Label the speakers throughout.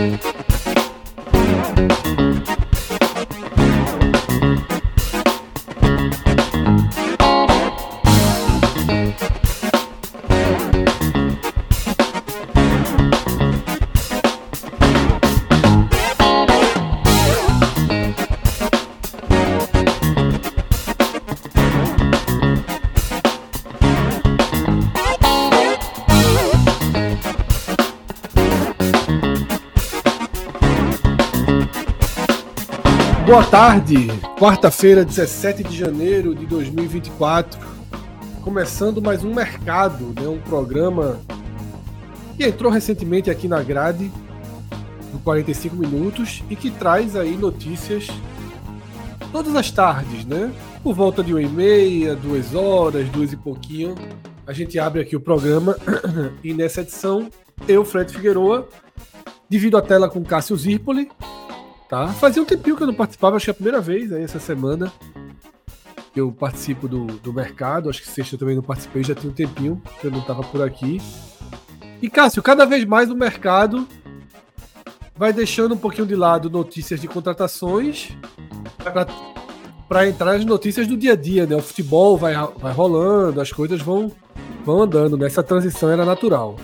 Speaker 1: Boa tarde, quarta-feira, 17 de janeiro de 2024. Começando mais um Mercado, né, um programa que entrou recentemente aqui na grade do 45 Minutos e que traz aí notícias todas as tardes, né? Por volta de uma e meia, duas horas, duas e pouquinho. A gente abre aqui o programa e nessa edição, eu, Fred Figueroa, divido a tela com Cássio Zirpoli Tá? Fazia um tempinho que eu não participava, acho que é a primeira vez aí essa semana que eu participo do, do mercado. Acho que sexta eu também não participei, já tinha um tempinho que eu não estava por aqui. E Cássio, cada vez mais o mercado vai deixando um pouquinho de lado notícias de contratações para entrar as notícias do dia a dia, né? O futebol vai, vai rolando, as coisas vão, vão andando, né? Essa transição era natural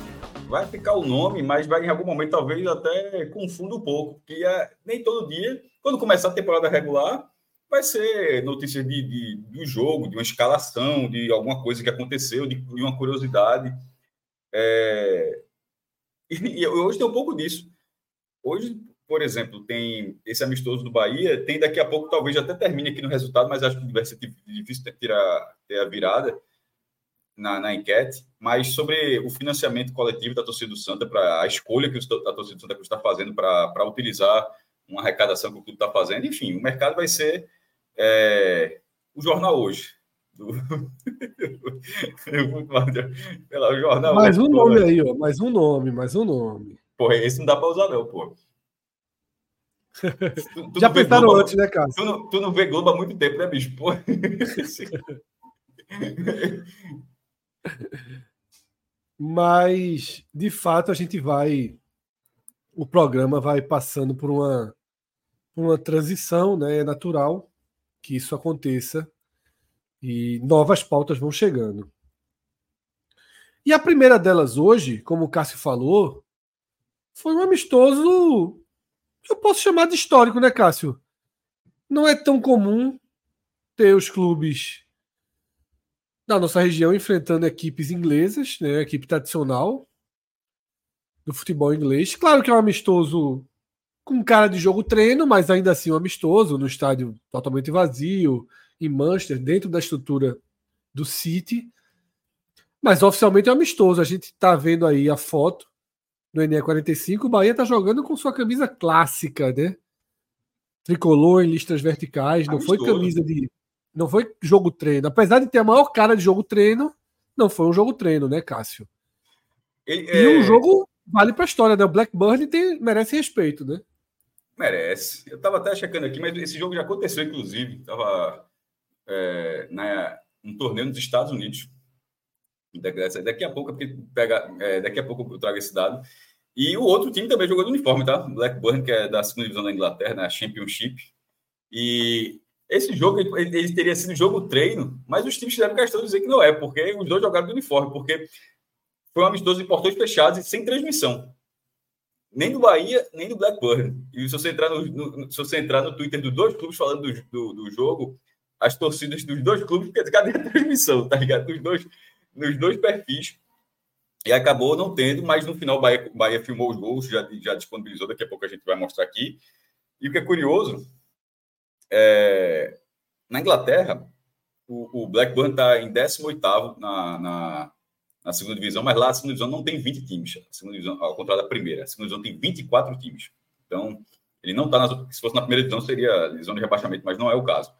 Speaker 2: vai ficar o nome, mas vai em algum momento talvez até confunda um pouco, que é, nem todo dia, quando começar a temporada regular, vai ser notícias de, de, um jogo, de uma escalação, de alguma coisa que aconteceu, de, de uma curiosidade. É... E, e, hoje tem um pouco disso. Hoje, por exemplo, tem esse amistoso do Bahia, tem daqui a pouco, talvez até termine aqui no resultado, mas acho que vai ser difícil ter ter a virada na, na, enquete, mas sobre o financiamento coletivo da torcida do Santa, para a escolha que a torcida do Santa Cruz está fazendo para utilizar uma arrecadação que o clube está fazendo. Enfim, o mercado vai ser é, o jornal hoje. Do...
Speaker 1: Pela jornal mais um nome aí, ó. Mais um nome, mais um nome.
Speaker 2: Porra, esse não dá para usar, não, pô.
Speaker 1: Tu, tu Já pensaram antes, né, cara?
Speaker 2: Tu não, tu não vê Globo há muito tempo, né, bicho? Porra.
Speaker 1: Mas, de fato, a gente vai. O programa vai passando por uma, por uma transição, né? É natural que isso aconteça e novas pautas vão chegando. E a primeira delas hoje, como o Cássio falou, foi um amistoso que eu posso chamar de histórico, né, Cássio? Não é tão comum ter os clubes da nossa região enfrentando equipes inglesas, né, equipe tradicional do futebol inglês. Claro que é um amistoso com cara de jogo treino, mas ainda assim um amistoso, no estádio totalmente vazio, em Manchester, dentro da estrutura do City. Mas oficialmente é um amistoso. A gente está vendo aí a foto no NE45. O Bahia está jogando com sua camisa clássica, né? Tricolor em listras verticais, não foi camisa de não foi jogo treino. Apesar de ter a maior cara de jogo treino, não foi um jogo treino, né, Cássio? Ele, e é... um jogo vale para a história, né? O Blackburn tem, merece respeito, né?
Speaker 2: Merece. Eu estava até checando aqui, mas esse jogo já aconteceu, inclusive. Estava é, na, um torneio nos Estados Unidos. Daqui a pouco, porque pega, é, daqui a pouco eu trago esse dado. E o outro time também jogou no uniforme, tá? Blackburn, que é da segunda divisão da Inglaterra, na Championship. E esse jogo ele, ele, teria sido jogo treino, mas os times fizeram questão de dizer que não é, porque os dois jogaram do uniforme, porque foi um amistoso de portões fechados e sem transmissão. Nem do Bahia, nem do Blackburn. E se você entrar no, no se você entrar no Twitter dos dois clubes falando do, do, do, jogo, as torcidas dos dois clubes, cadê a transmissão, tá ligado? Nos dois, nos dois perfis. E acabou não tendo, mas no final o Bahia, Bahia filmou os gols, já, já disponibilizou, daqui a pouco a gente vai mostrar aqui. E o que é curioso é, na Inglaterra, o, o Blackburn está em 18 na, na, na segunda divisão, mas lá a segunda divisão não tem 20 times. Divisão, ao contrário da primeira, a segunda divisão tem 24 times. Então, ele não está Se fosse na primeira divisão, seria divisão de rebaixamento, mas não é o caso.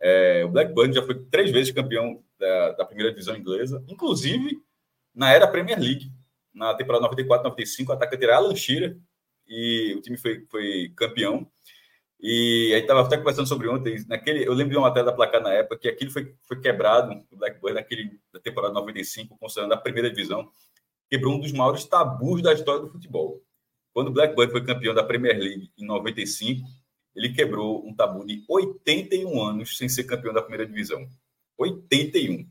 Speaker 2: É, o Blackburn já foi três vezes campeão da, da, primeira divisão inglesa, inclusive na era Premier League. Na temporada 94, 95, o atacante era Alan Shearer e o time foi, foi campeão. E aí estava até conversando sobre ontem, naquele, eu lembro de uma matéria da placar na época que aquilo foi, foi quebrado, o Blackburn, naquele, da temporada 95, considerando a primeira divisão, quebrou um dos maiores tabus da história do futebol. Quando o Blackburn foi campeão da Premier League em 95, ele quebrou um tabu de 81 anos sem ser campeão da primeira divisão. 81.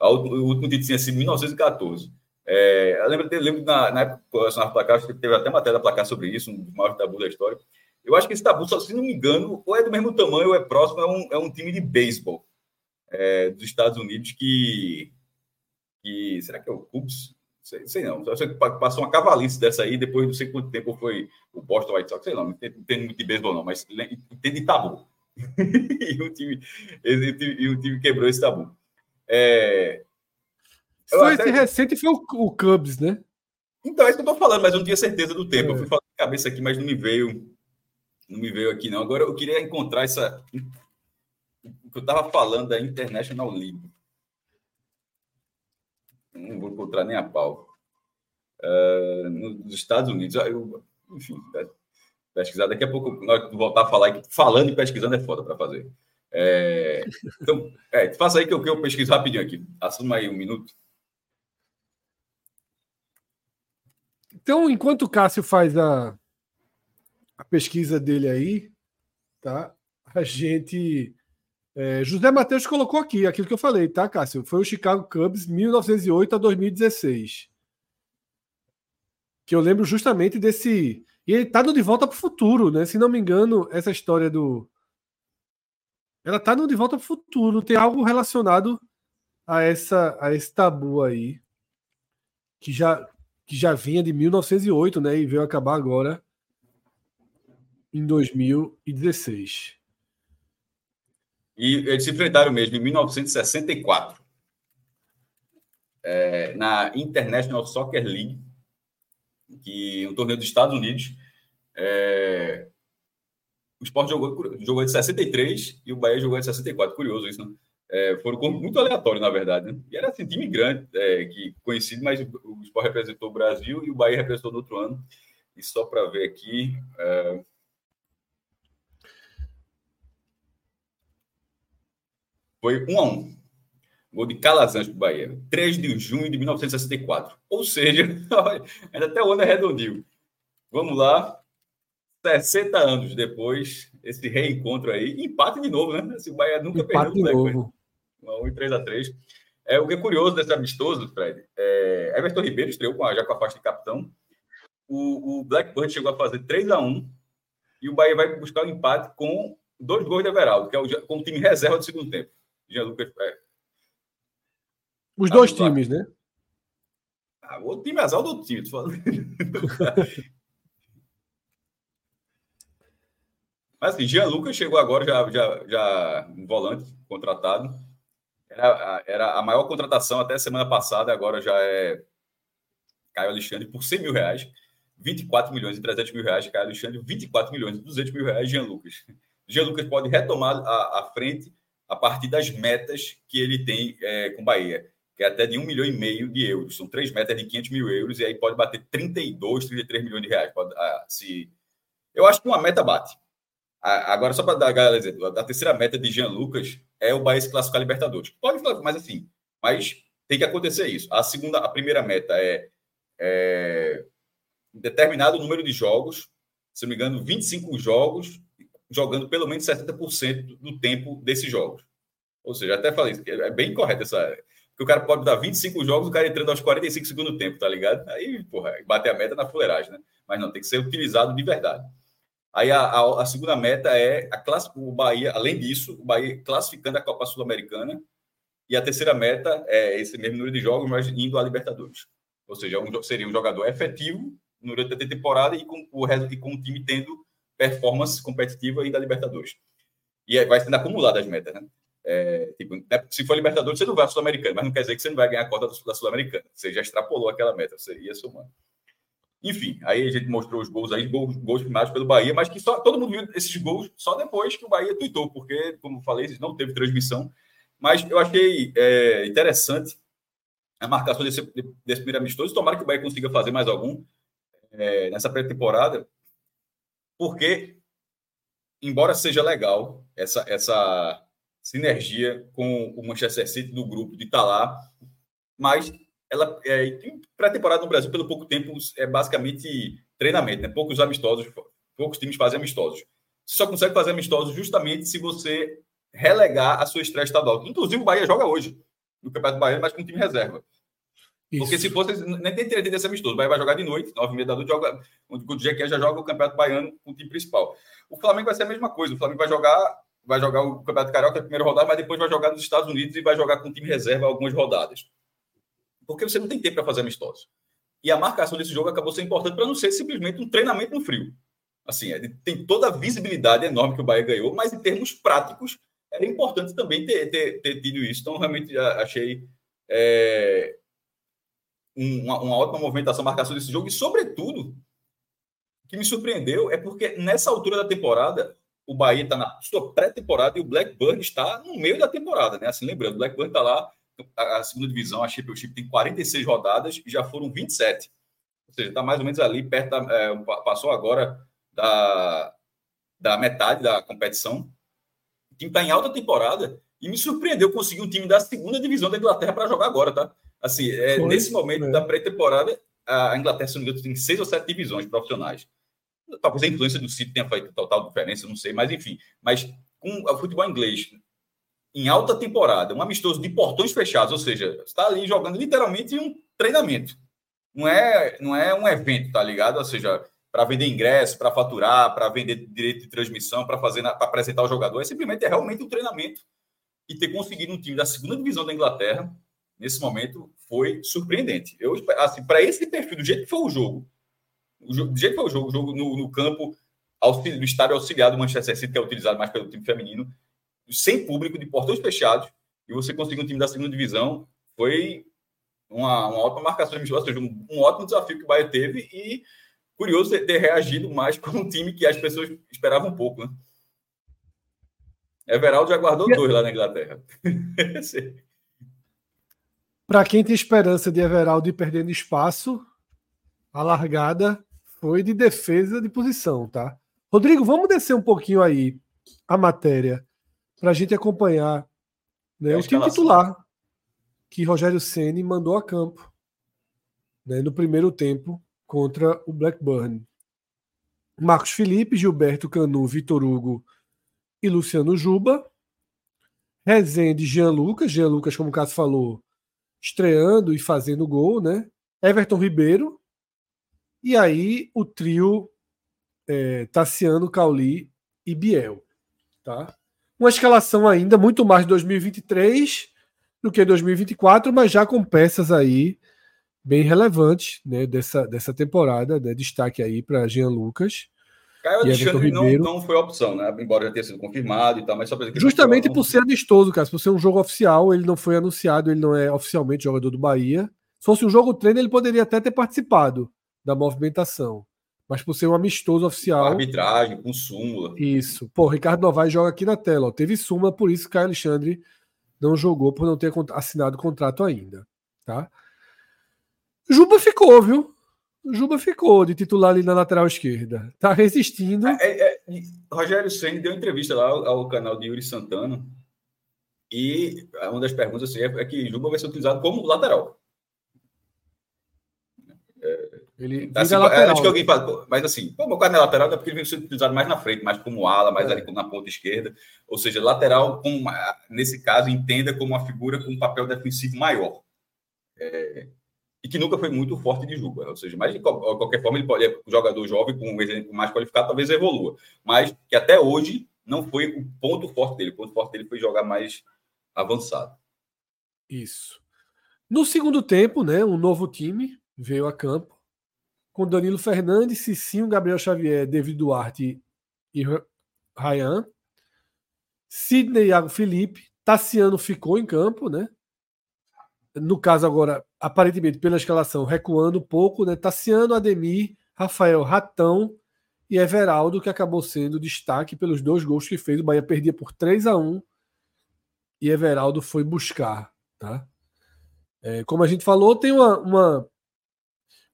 Speaker 2: O último título tinha sido em 1914. É, eu lembro, eu lembro na, na época que placar, teve até matéria da placar sobre isso, um dos maiores tabus da história. Eu acho que esse tabu, só se não me engano, ou é do mesmo tamanho ou é próximo, é um, é um time de beisebol é, dos Estados Unidos que, que. Será que é o Cubs? Sei, sei não. Só sei que passou uma cavalice dessa aí, depois não sei quanto tempo foi o Boston White Sox, sei lá, não entendo muito de beisebol, não, mas entende de tabu. e, o time, e o time quebrou esse tabu. É,
Speaker 1: foi até... esse recente foi o, o, Cubs, né?
Speaker 2: Então, é isso que eu tô falando, mas eu não tinha certeza do tempo. É. Eu fui falando de cabeça aqui, mas não me veio não me veio aqui, não. Agora eu queria encontrar essa. O que eu estava falando da International League. Não vou encontrar nem a pau. Uh, nos Estados Unidos, eu, enfim, pesquisar. Daqui a pouco, que voltar a falar, falando e pesquisando é foda para fazer. É, então, é, faça aí que eu, que eu pesquiso rapidinho aqui. Assuma aí um minuto.
Speaker 1: Então, enquanto o Cássio faz a, a pesquisa dele aí, tá? A gente. É, José Matheus colocou aqui aquilo que eu falei, tá, Cássio? Foi o Chicago Cubs 1908 a 2016. Que eu lembro justamente desse. E ele tá no De Volta para o Futuro, né? Se não me engano, essa história do. Ela tá no De Volta para o Futuro. Tem algo relacionado a, essa, a esse tabu aí. Que já, que já vinha de 1908, né? E veio acabar agora em 2016.
Speaker 2: E eles se enfrentaram mesmo em 1964, é, na International Soccer League, que é um torneio dos Estados Unidos. É, o Sport jogou, jogou de 63 e o Bahia jogou de 64. Curioso isso, né? É, foram muito aleatórios, na verdade. Né? E era assim, time grande, é, que conhecido, mas o Sport representou o Brasil e o Bahia representou no outro ano. E só para ver aqui, é, Foi 1 a 1 Gol de Calazans para o Bahia. 3 de junho de 1964. Ou seja, ainda até o ano é redondinho. Vamos lá. 60 anos depois, esse reencontro aí. Empate de novo, né? Esse Bahia nunca
Speaker 1: empate perdeu.
Speaker 2: Empate de novo. 1 e 3 a 3 é, O que é curioso desse amistoso, Fred, é, Everton Ribeiro estreou com a, já com a faixa de capitão. O, o Blackburn chegou a fazer 3 a 1 e o Bahia vai buscar o um empate com dois gols de Everaldo, que é o, com o time reserva do segundo tempo. Jean Lucas. É.
Speaker 1: Os dois ah, times, né?
Speaker 2: Ah, o time azar do time, tô falando. Mas assim, Jean Lucas chegou agora já, já, já um volante contratado. Era, era a maior contratação até semana passada, agora já é Caio Alexandre por 100 mil reais. 24 milhões e 300 mil reais, Caio Alexandre, 24 milhões e 200 mil reais, Jean Lucas. Jean Lucas pode retomar a, a frente a partir das metas que ele tem é, com Bahia, que é até de um milhão e meio de euros. São três metas de 500 mil euros e aí pode bater 32, 33 milhões de reais. Pode, ah, se... Eu acho que uma meta bate. agora, só para dar a galera dizer, a terceira meta de Jean Lucas é o Bahia se classificar Libertadores. Pode mas assim, mas tem que acontecer isso. A segunda, a primeira meta é, é determinado número de jogos, se não me engano, 25 jogos jogando pelo menos 70% do tempo desses jogos. Ou seja, até falei, é bem correto essa. Que o cara pode dar 25 jogos, o cara entrando aos 45 segundos do tempo, tá ligado? Aí, porra, bater a meta na fuleiragem, né? Mas não, tem que ser utilizado de verdade. Aí a, a, a segunda meta é a classe, o Bahia, além disso, o Bahia classificando a Copa Sul-Americana. E a terceira meta é esse mesmo número de jogos, mas indo à Libertadores. Ou seja, um, seria um jogador efetivo durante a temporada e com o, e com o time tendo performance competitiva e da Libertadores. E vai sendo acumulada as metas, né? É, tipo, né, se for Libertadores, você não vai à Sul-Americana, mas não quer dizer que você não vai ganhar a cota da Sul-Americana. Você já extrapolou aquela meta, você ia somando. Enfim, aí a gente mostrou os gols aí, gols, gols primados pelo Bahia, mas que só todo mundo viu esses gols só depois que o Bahia tuitou, porque, como falei, não teve transmissão. Mas eu achei é, interessante a marcação desse, desse primeiro amistoso. Tomara que o Bahia consiga fazer mais algum é, nessa pré-temporada, porque, embora seja legal essa, essa sinergia com o Manchester City do grupo de estar tá mas ela é, pré-temporada no Brasil, pelo pouco tempo, é basicamente treinamento, né? Poucos amistosos, poucos times fazem amistosos. Você só consegue fazer amistosos justamente se você relegar a sua estreia estadual. Inclusive, o Bahia joga hoje no Campeonato Baiano, mas com time reserva. Isso. Porque se fosse, nem tem interesse desse amistoso. O Bahia vai jogar de noite, nove e meia da noite, joga, o Jequié já joga o Campeonato Baiano com o time principal. O Flamengo vai ser a mesma coisa. O Flamengo vai jogar, vai jogar o Campeonato Carioca, a primeira rodada, mas depois vai jogar nos Estados Unidos e vai jogar com o time reserva algumas rodadas porque você não tem tempo para fazer amistosos. E a marcação desse jogo acabou sendo importante para não ser simplesmente um treinamento no frio. Assim, é, tem toda a visibilidade enorme que o Bahia ganhou, mas em termos práticos, era importante também ter, ter, ter tido isso. Então, realmente achei é, uma, uma, ótima movimentação, marcação desse jogo, e, sobretudo, o que me surpreendeu é porque nessa altura da temporada, o Bahia está na sua pré-temporada e o Blackburn está no meio da temporada, né? Assim, lembrando, o Blackburn está lá a, segunda divisão, a Championship tem 46 rodadas e já foram 27. Ou seja, está mais ou menos ali, perto da, é, passou agora da, da metade da competição. O time está em alta temporada e me surpreendeu conseguir um time da segunda divisão da Inglaterra para jogar agora, tá? Assim, é, Foi, nesse momento é. da pré-temporada, a Inglaterra, se não me engano, tem seis ou sete divisões profissionais. Talvez a influência do City tenha feito total diferença, não sei, mas enfim. Mas com o futebol inglês em alta temporada, um amistoso de portões fechados, ou seja, está ali jogando literalmente um treinamento. Não é, não é um evento, tá ligado? Ou seja, para vender ingresso, para faturar, para vender direito de transmissão, para fazer, para apresentar o jogador, é simplesmente é realmente um treinamento. E ter conseguido um time da segunda divisão da Inglaterra nesse momento foi surpreendente. Eu assim, para esse perfil, do jeito que foi o jogo, do jeito que foi o jogo, o jogo no, no campo do estádio auxiliar do Manchester City, que é utilizado mais pelo time feminino, sem público, de portões fechados, e você conseguir um time da segunda divisão, foi uma, uma ótima marcação de ou seja, um, um, ótimo desafio que o Bahia teve e curioso ter, ter reagido mais com um time que as pessoas esperavam um pouco, né? Everaldo já guardou dois lá na Inglaterra.
Speaker 1: Para quem tem esperança de Everaldo ir perdendo espaço, a largada foi de defesa de posição, tá? Rodrigo, vamos descer um pouquinho aí a matéria para a gente acompanhar né, o time titular que Rogério Ceni mandou a campo né, no primeiro tempo contra o Blackburn. Marcos Felipe, Gilberto Canu, Vitor Hugo e Luciano Juba. Rezende, Jean Lucas, Jean Lucas, como o Cássio falou, estreando e fazendo gol, né? Everton Ribeiro. E aí o trio é, Tassiano, Cauli e Biel. Tá? uma escalação ainda muito mais de 2023 do que 2024, mas já com peças aí bem relevantes né, dessa, dessa temporada. Né, destaque aí para Jean Lucas.
Speaker 2: Caio Alexandre não, não foi opção, né? Embora já tenha sido confirmado e tal, mas só para
Speaker 1: Justamente por ser amistoso, cara. Por ser um jogo oficial, ele não foi anunciado, ele não é oficialmente jogador do Bahia. Se fosse um jogo treino, ele poderia até ter participado da movimentação mas por ser um amistoso oficial. Com
Speaker 2: arbitragem, com súmula.
Speaker 1: Isso. Pô, Ricardo Novaes joga aqui na tela. Ó. Teve súmula, por isso que Caio Alexandre não jogou, por não ter assinado o contrato ainda. Tá? Juba ficou, viu? Juba ficou de titular ali na lateral esquerda. Tá resistindo. É,
Speaker 2: é, é, Rogério Senna deu entrevista lá ao, ao, canal de Yuri Santana. E uma das perguntas assim, é, é que Juba vai ser utilizado como lateral.
Speaker 1: Ele assim, lateral.
Speaker 2: É, acho que alguém fala, mas assim, como o cara é lateral, é porque ele vem sendo utilizado mais na frente, mais como ala, mais é. ali na ponta esquerda. Ou seja, lateral, como, nesse caso, entenda como uma figura com um papel defensivo maior. É, e que nunca foi muito forte de Juba. Ou seja, mas de qualquer forma, ele pode, é um jogador jovem com mais qualificado, talvez evolua. Mas que até hoje não foi o ponto forte dele. O ponto forte dele foi jogar mais avançado.
Speaker 1: Isso. No segundo tempo, né, um novo time veio a campo com Danilo Fernandes, Cicinho, Gabriel Xavier, David Duarte e Ryan. Sidney Iago Felipe, Tassiano ficou em campo, né? No caso agora, aparentemente pela escalação, recuando um pouco, né? Tassiano, Ademir, Rafael Ratão e Everaldo, que acabou sendo destaque pelos dois gols que fez. O Bahia perdia por 3 a 1 e Everaldo foi buscar, tá? É, como a gente falou, tem uma, uma,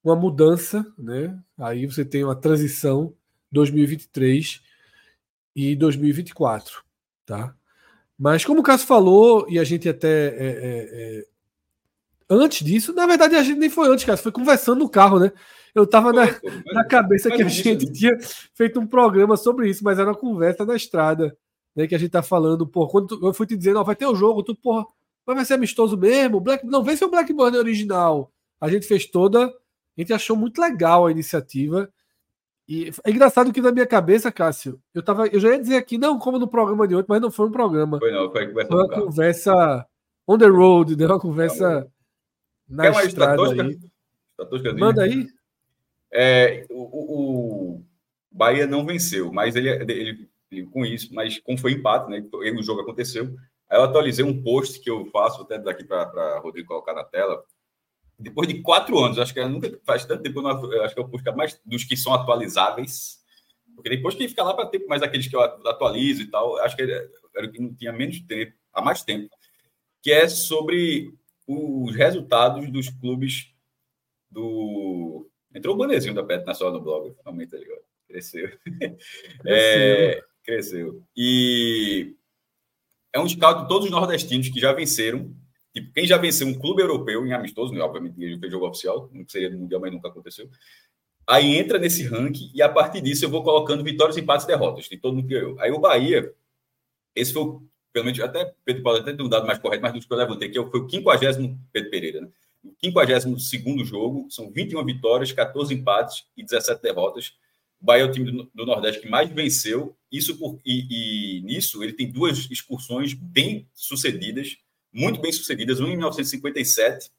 Speaker 1: uma mudança, né? Aí você tem uma transição 2023 e 2024, tá? Mas como o Cássio falou, e a gente até. É, é, é, antes disso, na verdade, a gente nem foi antes, Cássio, foi conversando no carro, né? Eu tava na, na cabeça que a gente tinha feito um programa sobre isso, mas era uma conversa na estrada, né? Que a gente tá falando, pô, quando tu, eu fui te dizendo, ó, vai ter o um jogo, tu, porra, vai ser amistoso mesmo, Black, não, vem ser o Blackburn original. A gente fez toda, a gente achou muito legal a iniciativa. E é engraçado que na minha cabeça, Cássio, eu, tava, eu já ia dizer aqui, não como no programa de ontem, mas não foi um programa.
Speaker 2: Foi não, foi,
Speaker 1: foi uma conversa on the road, né? uma conversa na Quer estrada. Aí. Manda aí.
Speaker 2: É, o, o, Bahia não venceu, mas ele, ele, ele, com isso, mas como foi empate, né? O jogo aconteceu. Aí eu atualizei um post que eu faço até daqui para Rodrigo colocar na tela, depois de quatro anos, acho que nunca faz tanto tempo, acho que eu busco mais dos que são atualizáveis, porque depois que fica lá para ter mais aqueles que eu atualizo e tal, acho que era o que tinha menos tempo, há mais tempo, que é sobre os resultados dos clubes do. Entrou o bonezinho da Pet Nacional no blog, finalmente, tá ligado? Cresceu. Cresceu. É, cresceu. E é um scout de todos os nordestinos que já venceram Tipo, quem já venceu um clube europeu em amistoso, né? obviamente ele fez jogo oficial, não seria mundial, mas nunca aconteceu. Aí entra nesse ranking e a partir disso eu vou colocando vitórias, empates e derrotas. De todo mundo que ganhou. Aí o Bahia, esse foi, pelo menos, até Pedro Paulo até tem um dado mais correto, mas dos que eu levantei, que foi o 50 Pedro Pereira, né? O 52 jogo, são 21 vitórias, 14 empates e 17 derrotas. O Bahia é o time do, do Nordeste que mais venceu. Isso por, e, e nisso ele tem duas excursões bem sucedidas muito bem sucedidas, uma em 1957,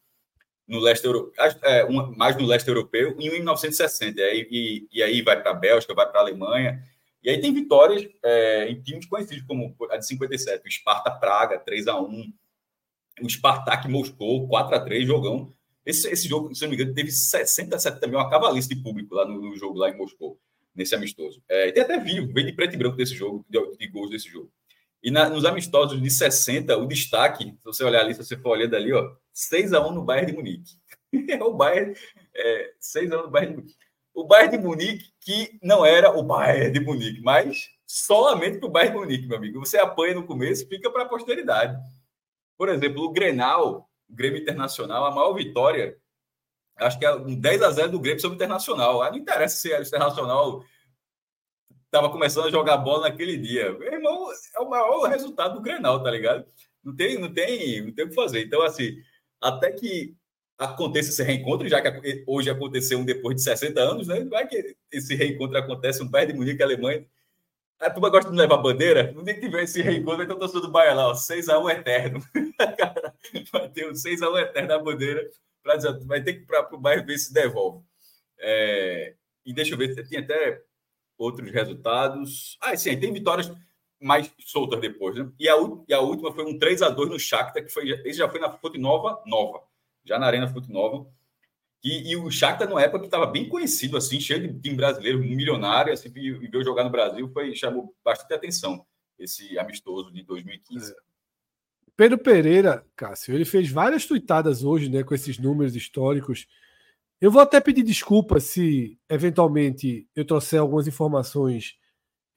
Speaker 2: no leste europeu, é, uma, mais no leste europeu, e uma em 1960. E, e, e aí vai para a Bélgica, vai para a Alemanha. E aí tem vitórias é, em times conhecidos como a de 57, o Sparta Praga, 3 a 1 o Spartak Moscou, 4 a 3 jogão. Esse, esse jogo, se não me engano, teve 67 também, uma cavalista de público lá no, no, jogo, lá em Moscou, nesse amistoso. É, e tem até vídeo, veio de preto e branco desse jogo, de, de gols desse jogo. E na, nos amistosos de 60, o destaque, se você olhar ali, se você for olhando ali, ó, 6x1 no Bayern de Munique. É o Bayern, é, 6x1 no Bayern de Munique. O Bayern de Munique, que não era o Bayern de Munique, mas solamente para o Bayern de Munique, meu amigo. Você apanha no começo, fica para a posteridade. Por exemplo, o Grenal, o Grêmio Internacional, a maior vitória, acho que é um 10 a 0 do Grêmio sobre o Internacional. Não interessa se o Internacional estava começando a jogar bola naquele dia. Meu irmão, é o maior resultado do Grenal, tá ligado? Não tem, não tem, não tem o que fazer. Então, assim, até que aconteça esse reencontro, já que hoje aconteceu um depois de 60 anos, né? Vai que esse reencontro acontece um pé de Munique, Alemanha. A turma gosta de levar bandeira? No dia que tiver esse reencontro, então torcedor do Bahia lá, ó, 6x1 eterno. vai ter um 6x1 eterno na bandeira, pra dizer, vai ter que ir para o bairro ver se devolve. É, e deixa eu ver, tinha até outros resultados. Ah, sim, tem vitórias mais soltas depois, né? E a, e a última foi um 3 a 2 no Shakhtar, que foi, esse já foi na Fonte Nova, nova, já na Arena Fonte Nova. E, e o Shakhtar, na época, que estava bem conhecido, assim, cheio de time brasileiro, milionário, assim, e, e veio jogar no Brasil, foi, chamou bastante atenção esse amistoso de 2015. É.
Speaker 1: Pedro Pereira, Cássio, ele fez várias tuitadas hoje, né, com esses números históricos eu vou até pedir desculpa se eventualmente eu trouxer algumas informações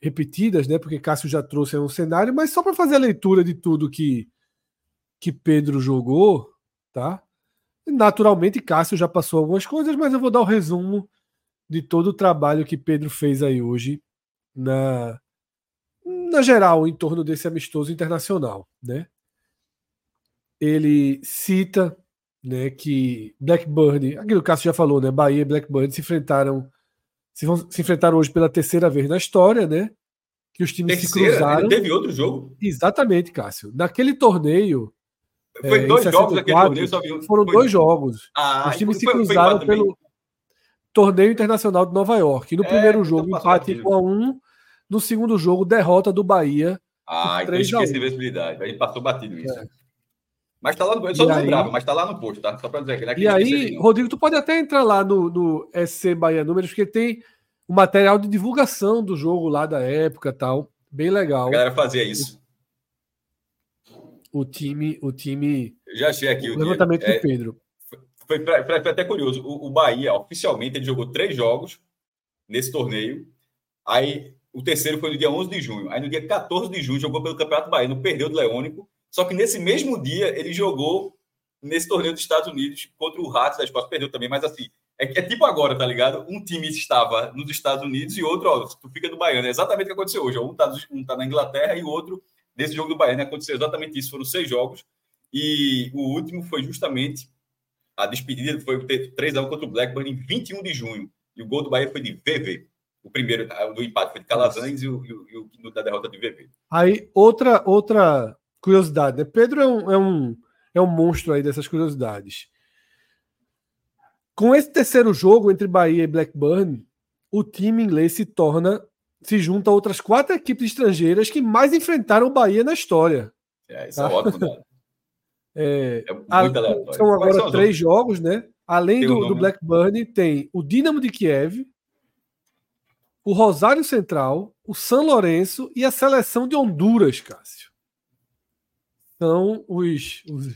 Speaker 1: repetidas, né? Porque Cássio já trouxe um cenário, mas só para fazer a leitura de tudo que que Pedro jogou, tá? Naturalmente, Cássio já passou algumas coisas, mas eu vou dar o resumo de todo o trabalho que Pedro fez aí hoje na na geral em torno desse amistoso internacional, né? Ele cita né, que Blackburn, aquilo que o Cássio já falou, né, Bahia e Blackburn se enfrentaram se, vão, se enfrentaram hoje pela terceira vez na história, né? Que os times terceira? se cruzaram.
Speaker 2: Teve outro jogo?
Speaker 1: Exatamente, Cássio. Naquele torneio.
Speaker 2: Foi é, dois jogos naquele torneio, só
Speaker 1: Foram foi... dois jogos. Ah, os times se cruzaram pelo torneio internacional de Nova York. no é, primeiro jogo, empate 1 a 1 No segundo jogo, derrota do Bahia
Speaker 2: Ah, então esqueci a visibilidade. Aí passou batido isso. É. Mas tá lá no. Eu só não lembrava, mas tá lá no posto, tá? Só para dizer que
Speaker 1: é E aí, Rodrigo, tu pode até entrar lá no, no SC Bahia Números, porque tem o material de divulgação do jogo lá da época tal. Bem legal. A
Speaker 2: galera fazia isso.
Speaker 1: O, time. O time.
Speaker 2: Já achei aqui
Speaker 1: o, o levantamento do é, Pedro.
Speaker 2: Foi, foi, foi, até curioso. O, o Bahia, oficialmente, ele jogou três jogos nesse torneio. Aí o terceiro foi no dia 11 de junho. Aí no dia 14 de junho jogou pelo Campeonato Baiano, perdeu do Leônico só que nesse mesmo dia ele jogou nesse torneio dos Estados Unidos contra o Ratos da Escócia, perdeu também, mas assim, é, é, tipo agora, tá ligado? Um time estava nos Estados Unidos e outro, ó, tu fica no Baiano. É exatamente o que aconteceu hoje. Um tá, um tá na Inglaterra e o outro nesse jogo do Baiano. Aconteceu exatamente isso. Foram seis jogos. E o último foi justamente a despedida, foi 3x1 contra o Blackburn em 21 de junho. E o gol do Bahia foi de VV. O primeiro do empate foi de Calazans e o, e o, e o da derrota de VV.
Speaker 1: Aí, outra, outra curiosidade, né? Pedro é um, é um, é um monstro aí dessas curiosidades. Com esse terceiro jogo entre Bahia e Blackburn, o time inglês se torna, se junta a outras quatro equipes estrangeiras que mais enfrentaram o Bahia na história.
Speaker 2: É, isso é tá? ótimo, né?
Speaker 1: É, é a, são agora são três jogos, né? Além do, do Blackburn, tem o Dinamo de Kiev, o Rosário Central, o São Lourenço e a seleção de Honduras, Cássio são os, os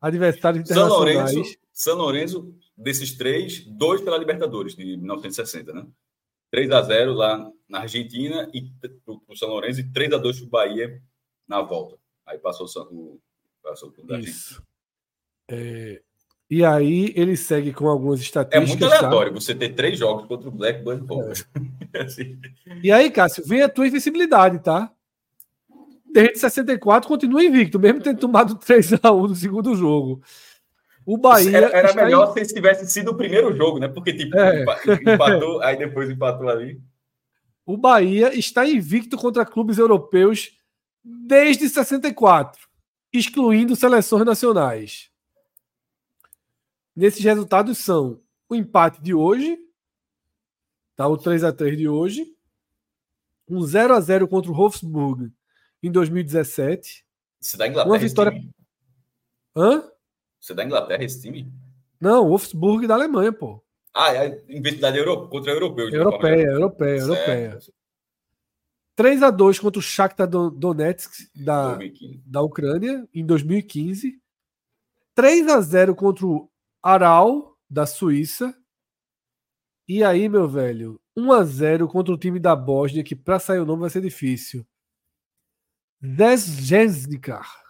Speaker 1: adversários internacionais.
Speaker 2: São Lourenço, São Lourenço, desses três, dois pela Libertadores de 1960, né? 3 a 0 lá na Argentina e o São Lourenço e 3 a 2 para o Bahia na volta. Aí passou o, passou o da Isso.
Speaker 1: É, e aí ele segue com algumas estatísticas.
Speaker 2: É muito aleatório tá? você ter três jogos contra o Blackburn.
Speaker 1: É. assim. E aí, Cássio, vem a tua invencibilidade, tá? desde 64 continua invicto, mesmo tendo tomado 3x1 no segundo jogo.
Speaker 2: O Bahia. Era, era melhor em... se tivesse sido o primeiro jogo, né? Porque, tipo, é. empatou, aí depois empatou ali.
Speaker 1: O Bahia está invicto contra clubes europeus desde 64, excluindo seleções nacionais. Nesses resultados são o empate de hoje, tá? O 3 a 3 de hoje, um 0 a 0 contra o Wolfsburg em 2017.
Speaker 2: Você da Inglaterra? Uma
Speaker 1: vitória. Hã?
Speaker 2: Você da Inglaterra esse time?
Speaker 1: Não, Wolfsburg da Alemanha, pô.
Speaker 2: Ah, é investidade euro... contra europeu.
Speaker 1: Europeia, europeia, certo. europeia. 3 a 2 contra o Shakhtar Donetsk da, da Ucrânia em 2015. 3 a 0 contra o Aral da Suíça. E aí, meu velho, 1 a 0 contra o time da Bósnia, que para sair o nome vai ser difícil. Zesgensnikar.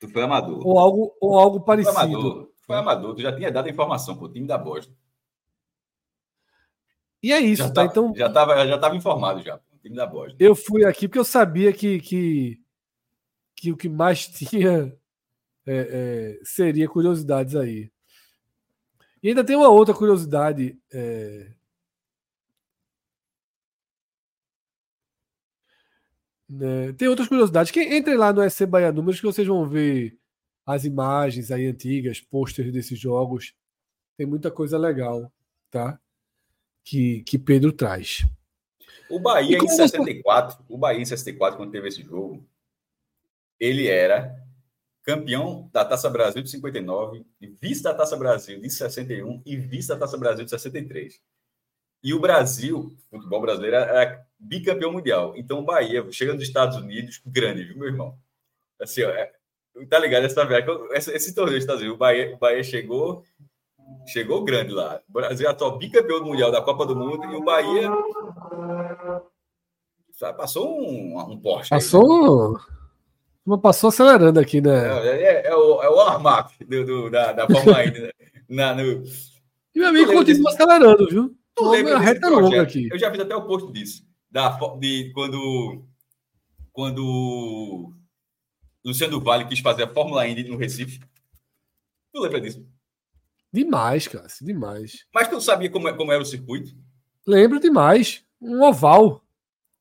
Speaker 2: Tu foi amador.
Speaker 1: Ou algo, ou algo parecido.
Speaker 2: Foi amador. foi amador. Tu já tinha dado a informação pro time da Boston.
Speaker 1: E é isso, já tá?
Speaker 2: tá?
Speaker 1: então
Speaker 2: já estava já tava informado já. O time da Boston.
Speaker 1: Eu fui aqui porque eu sabia que que, que o que mais tinha é, é, seria curiosidades aí. E ainda tem uma outra curiosidade é, Né? Tem outras curiosidades. Que entrem lá no SC Bahia Números que vocês vão ver as imagens aí antigas, posters desses jogos. Tem muita coisa legal, tá? Que, que Pedro traz.
Speaker 2: O Bahia em 64, você... o Bahia em 64, quando teve esse jogo, ele era campeão da Taça Brasil de 59, vice da Taça Brasil de 61 e vice da Taça Brasil de 63. E o Brasil, o futebol brasileiro, era bicampeão mundial. Então, o Bahia chega nos Estados Unidos, grande, viu, meu irmão? Assim, ó, é, tá ligado essa esse, esse torneio dos Estados Unidos, o Bahia, o Bahia chegou, chegou grande lá. O Brasil é atual bicampeão mundial da Copa do Mundo e o Bahia passou um, um Porsche.
Speaker 1: Passou. Aí, né? Passou acelerando aqui, né?
Speaker 2: É, é, é o, é o do, da, da 1. né? Na, no...
Speaker 1: E meu amigo continua acelerando, viu? Tu lembra
Speaker 2: reta longa aqui. Eu já fiz até o post disso. Da, de quando, quando Luciano Vale quis fazer a Fórmula Indy no Recife. Tu lembra disso?
Speaker 1: Demais, cara. Demais.
Speaker 2: Mas tu sabia como, é, como era o circuito?
Speaker 1: Lembro demais. Um oval.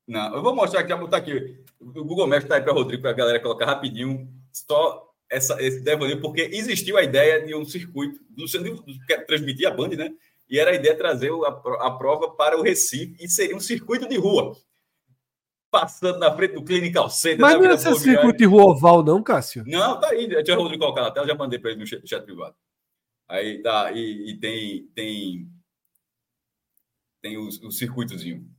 Speaker 2: Não, eu vou mostrar aqui, vou botar aqui. O Google Maps está aí para Rodrigo, para a galera colocar rapidinho. Só essa, esse devaneio, porque existiu a ideia de um circuito. Luciano quer transmitir a Band, né? E era a ideia trazer a, prova para o Recife e seria um circuito de rua. passando na frente do Clinical Center.
Speaker 1: Mas não é esse circuito de rua oval, não, Cássio?
Speaker 2: Não, tá aí. Deixa eu Rodrigo colocar na tela, já mandei para ele no chat, chat, privado. Aí tá, e, e tem, tem, tem o, o circuitozinho.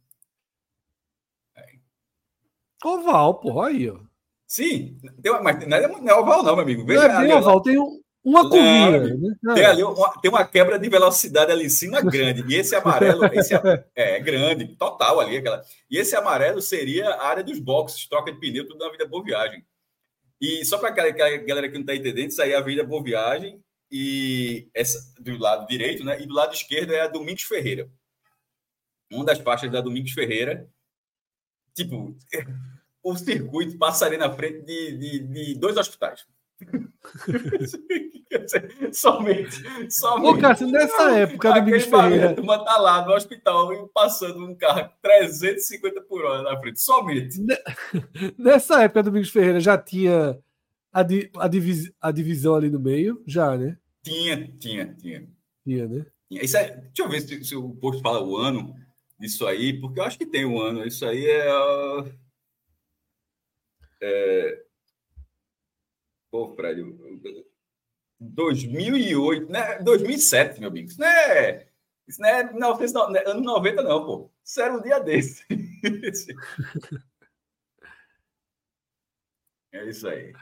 Speaker 1: Oval, pô, aí, ó.
Speaker 2: Sim, mas não é, não é oval, não, meu amigo.
Speaker 1: Veja, não é bem oval, tem um, uma curvinha. Né?
Speaker 2: Tem ali uma, tem uma quebra de velocidade ali em cima grande. E esse amarelo, esse é, é grande, total ali. Aquela, e esse amarelo seria a área dos boxes, troca de pneu, tudo na vida boa viagem. E só para aquela, aquela galera que não está entendendo, isso aí é a Vida Boa Viagem e essa do lado direito, né? E do lado esquerdo é a Domingos Ferreira. Uma das faixas da Domingos Ferreira. Tipo, o circuito passaria na frente de, de, de dois hospitais. somente, somente.
Speaker 1: Ô, Cássio, nessa época do Domingos Ferreira.
Speaker 2: Uma tá lá no hospital passando um carro 350 por hora na frente, somente.
Speaker 1: Nessa época do Domingos Ferreira já tinha a, di, a, divis, a divisão ali no meio? Já, né?
Speaker 2: Tinha, tinha, tinha.
Speaker 1: Tinha, né?
Speaker 2: Isso é, deixa eu ver se, se o posto fala o ano disso aí, porque eu acho que tem um ano. Isso aí é. é Pô, Fred, 2008, né? 2007, meu amigo. Isso não é, isso não é, não, não, é anos 90, não, pô. Isso era um dia desse. é isso aí.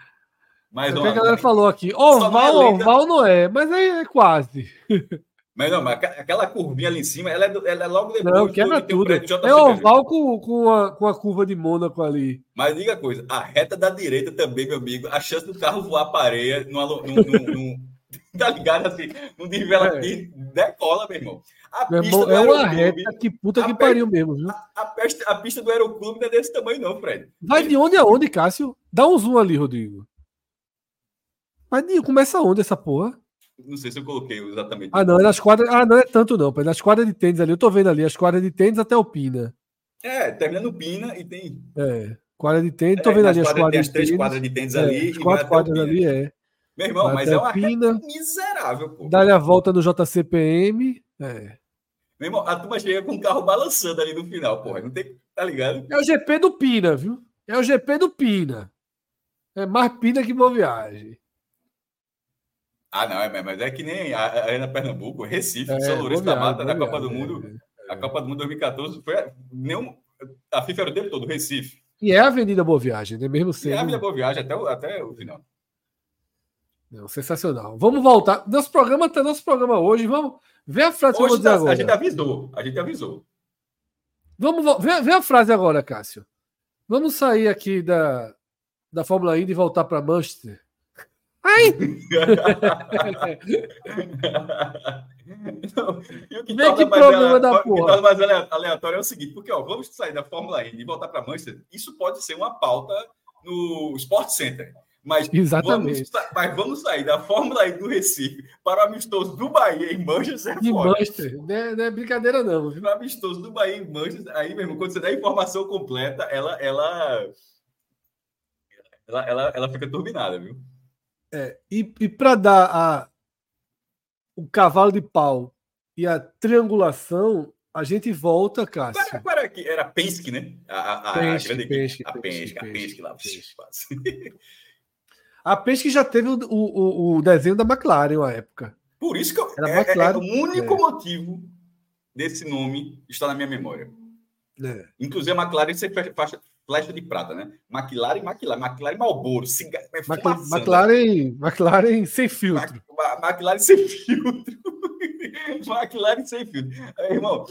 Speaker 1: Mas, é o que a galera falou aqui. Oval, é oval não é, mas é, é quase.
Speaker 2: Mas não, mas aquela curvinha ali em cima, ela é, do, ela é logo depois
Speaker 1: não, quebra tudo. é oval com, com, a, com a curva de Mônaco ali.
Speaker 2: Mas diga a coisa, a reta da direita também, meu amigo, a chance do carro voar para areia, num, num, num, tá ligado assim, num desvela é. decola, meu irmão.
Speaker 1: A meu pista irmão, é uma reta que puta que pariu mesmo. Viu?
Speaker 2: A, a, a, pista do Aeroclube não é desse tamanho não, Fred.
Speaker 1: Vai de onde a onde, Cássio? Dá um zoom ali, Rodrigo. Mas começa onde essa porra?
Speaker 2: Não sei se eu coloquei exatamente.
Speaker 1: Ah, não, é nas quadras. Ah, não é tanto, não. É nas quadras de tênis ali. Eu tô vendo ali, as quadras de tênis até o Pina.
Speaker 2: É, terminando o Pina e tem.
Speaker 1: É, quadra de tênis, tô é, vendo ali as quadras. Tem
Speaker 2: as três quadras de tênis ali.
Speaker 1: É, as quatro quadras ali, é.
Speaker 2: Meu irmão, vai mas é uma Pina, miserável, pô.
Speaker 1: Dá-lhe a volta no JCPM. É.
Speaker 2: Meu irmão, a turma chega com o carro balançando ali no final, porra. Não tem. Tá ligado?
Speaker 1: É o GP do Pina, viu? É o GP do Pina. É mais Pina que boa viagem.
Speaker 2: Ah, não, é, mas é que nem a Arena Pernambuco, Recife, é, São Lourenço da Mata, na Copa do Mundo. É, é, a Copa do Mundo 2014 foi nenhum, a FIFA era o tempo todo, Recife.
Speaker 1: E é a Avenida Boa Viagem, né? Mesmo sendo.
Speaker 2: É a Avenida Boa Viagem até o, até o final.
Speaker 1: Não, sensacional. Vamos voltar. Nosso programa tá nosso programa hoje. Vamos ver a frase
Speaker 2: hoje que eu vou dizer tá, agora. A gente avisou. A gente avisou.
Speaker 1: Vamos ver, ver a frase agora, Cássio. Vamos sair aqui da, da Fórmula Indy e voltar para Manchester. Ai!
Speaker 2: Não, e o que Vê que problema da porra. O que mais aleatório é o seguinte, porque ó, vamos sair da Fórmula E e voltar para Manchester, isso pode ser uma pauta no Sport Center. Mas
Speaker 1: Exatamente.
Speaker 2: Vamos, mas vamos sair da Fórmula E do Recife para o amistoso do Bahia em Manchester.
Speaker 1: Em Manchester, não é, não é, brincadeira, não.
Speaker 2: Viu? O amistoso do Bahia em Manchester, aí mesmo, quando você dá a informação completa, ela, ela, ela, ela, ela fica turbinada, viu?
Speaker 1: É, e e para dar a, o cavalo de pau e a triangulação, a gente volta, Cássio.
Speaker 2: Agora, agora era Penske, né? A, a,
Speaker 1: Penske,
Speaker 2: a grande
Speaker 1: Penske,
Speaker 2: a Penske, a Penske lá.
Speaker 1: A Penske já teve o, o, o, desenho da McLaren à época.
Speaker 2: Por isso que eu, era é, McLaren, é, o único é. motivo desse nome está na minha memória. É. Inclusive a McLaren sempre faixa, flecha de prata, né? McLaren, McLaren, McLaren Marlboro, cigarro, é
Speaker 1: McLaren, McLaren sem filtro.
Speaker 2: McLaren sem filtro. McLaren sem filtro. Irmão,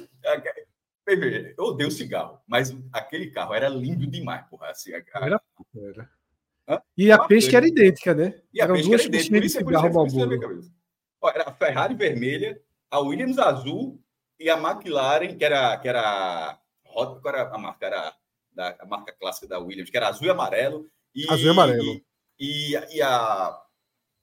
Speaker 2: eu odeio cigarro, mas aquele carro era lindo demais, porra. Assim, a...
Speaker 1: Era, era. E a peixe era idêntica, né?
Speaker 2: E a Eram peixe era idêntica, é cigarro isso Era a Ferrari vermelha, a Williams azul e a McLaren, que era, que era, qual era a marca? Era da marca clássica da Williams, que era azul e amarelo. E,
Speaker 1: azul e amarelo.
Speaker 2: E, e, a,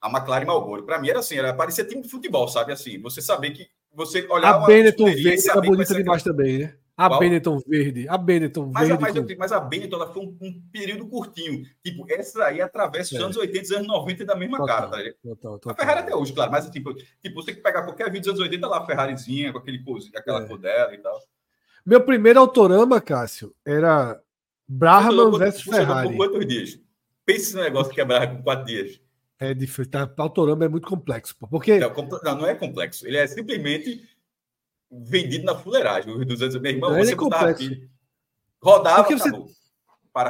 Speaker 2: a McLaren Marlboro. Para mim era assim, era parecia time de futebol, sabe? Assim, você saber que você
Speaker 1: olhar A Benetton verde era bonita demais também, né? A Qual? Benetton verde, a Benetton
Speaker 2: mas,
Speaker 1: verde.
Speaker 2: Mas, com... mas a Benetton ela foi um, um, período curtinho. Tipo, essa aí atravessa os é. anos 80 e anos 90 da mesma total, cara, tá total, total, A Ferrari até hoje, claro, mas tipo, tipo, você tem que pegar qualquer vídeo dos anos 80 lá, a Ferrarizinha, com aquele aquela é. cor dela e tal.
Speaker 1: Meu primeiro autorama, Cássio, era Brahman versus Ferrari.
Speaker 2: Por quantos dias? Pense no negócio que é Brahman com quatro dias.
Speaker 1: É difícil. Tá, autorama é muito complexo. Porque.
Speaker 2: Não, não, não, é complexo. Ele é simplesmente vendido na fuleiragem. Os 200 meu irmão,
Speaker 1: Não,
Speaker 2: você
Speaker 1: é complexo.
Speaker 2: aqui, rodava,
Speaker 1: Porque você-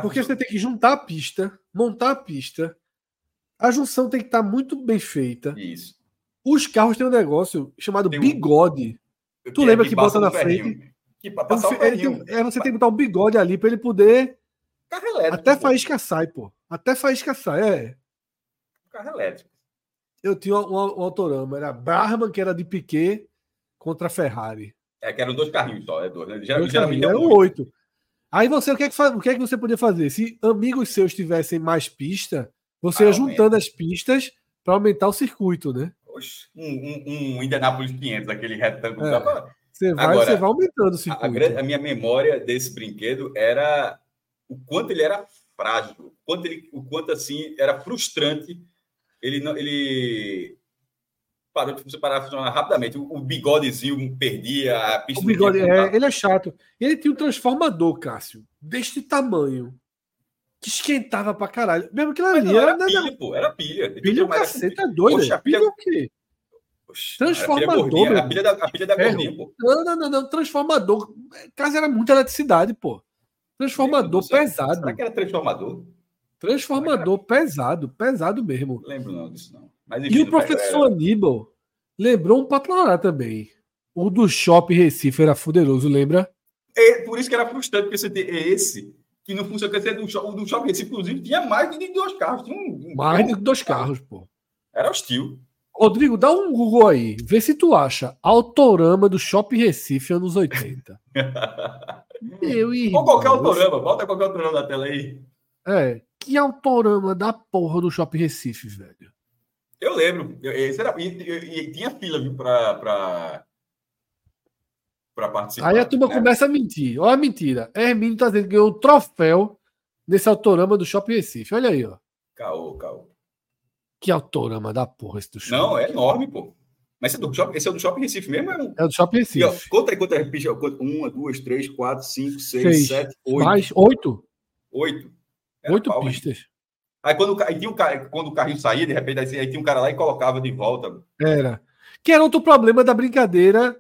Speaker 1: Porque você tem que juntar a pista, montar a pista. A junção tem que estar muito bem feita.
Speaker 2: Isso.
Speaker 1: Os carros têm um negócio chamado
Speaker 2: um-
Speaker 1: bigode. Tu lembra que bota na
Speaker 2: ferrinho. Que pra
Speaker 1: É um
Speaker 2: passar o
Speaker 1: ele
Speaker 2: ferrinho.
Speaker 1: tem- é, você tem que botar um bigode ali para ele poder.
Speaker 2: Carro elétrico.
Speaker 1: Até faísca sai, pô. Até faísca sai. É.
Speaker 2: Carro elétrico.
Speaker 1: Eu tinha um, um autorama, era Brahman, que era de Piquet, contra Ferrari.
Speaker 2: É que eram dois carrinhos só, é dois. Né? Geralmente, é
Speaker 1: eram
Speaker 2: um oito.
Speaker 1: oito. Aí você, o que, é que, o que é que você podia fazer? Se amigos seus tivessem mais pista, você
Speaker 2: Ah,
Speaker 1: ia juntando as pistas para aumentar o circuito, né?
Speaker 2: Oxe, Um, um, um Indianapolis 500, aquele retângulo.
Speaker 1: É.
Speaker 2: pra-
Speaker 1: Você vai,
Speaker 2: Agora,
Speaker 1: você vai aumentando o
Speaker 2: A, a
Speaker 1: circuito.
Speaker 2: grande- a minha memória desse brinquedo era o quanto ele era frágil, o quanto, ele, o quanto assim era frustrante. Ele não, ele parou de parar de funcionar rapidamente. O, o bigodezinho perdia, a pista
Speaker 1: O bigode, é, ele é chato. Ele tinha um transformador, Cássio, deste tamanho, que esquentava pra caralho. Mesmo que ali
Speaker 2: não,
Speaker 1: era,
Speaker 2: era
Speaker 1: nada-
Speaker 2: pilha, pô, era pilha.
Speaker 1: Pilha o
Speaker 2: uma-
Speaker 1: cacete, é doido.
Speaker 2: Poxa, a pilha-
Speaker 1: pilha o quê?
Speaker 2: Oxe,
Speaker 1: Transformador,
Speaker 2: A pilha, gordinha,
Speaker 1: meu
Speaker 2: a pilha da, a pilha da gordinha, pô.
Speaker 1: Não, não, não, não. Transformador. Casa era muita eletricidade, pô. Transformador pesado.
Speaker 2: Será que era transformador?
Speaker 1: Transformador pesado, pesado mesmo.
Speaker 2: Lembro não disso, não. Mas,
Speaker 1: E
Speaker 2: enfim,
Speaker 1: o professor Aníbal lembrou um patronar também. O do Shopping Recife era fuderoso, lembra?
Speaker 2: É por isso que era frustrante, porque você tem esse que não funciona. Dizer, do shopping, do shopping Recife, inclusive, tinha mais de dois carros. Tinha um, um-
Speaker 1: Mais de dois carros, pô.
Speaker 2: Era hostil.
Speaker 1: Rodrigo, dá um Google aí. Vê se tu acha Autorama do Shopping Recife anos 80. Eu irmão,
Speaker 2: Ou qualquer autorama. Bota qualquer autorama na tela aí.
Speaker 1: É. Que autorama da porra do Shopping Recife, velho.
Speaker 2: Eu lembro. Esse era, e, e- e tinha fila, viu, pra, pra, pra participar.
Speaker 1: Aí a turma
Speaker 2: né?
Speaker 1: começa a mentir. Olha a mentira. Hermínio tá dizendo que ganhou um troféu nesse autorama do Shopping Recife. Olha aí, ó.
Speaker 2: Caô, caô.
Speaker 1: Que autorama da porra esse do Shopping.
Speaker 2: Não, é enorme, pô. Mas esse é do shopping, esse é do shopping Recife mesmo? É um...
Speaker 1: É do Shopping
Speaker 2: E, ó,
Speaker 1: Recife.
Speaker 2: conta aí. Conta- Uma, duas, três, quatro, cinco, seis,
Speaker 1: Seis.
Speaker 2: sete, oito.
Speaker 1: Mais oito.
Speaker 2: Oito. Era
Speaker 1: Oito
Speaker 2: pau, hein?
Speaker 1: pistas.
Speaker 2: Aí quando, aí tinha um quando o carrinho saía, de repente, aí, aí tinha um cara lá e colocava de volta.
Speaker 1: Era. Que era outro problema da brincadeira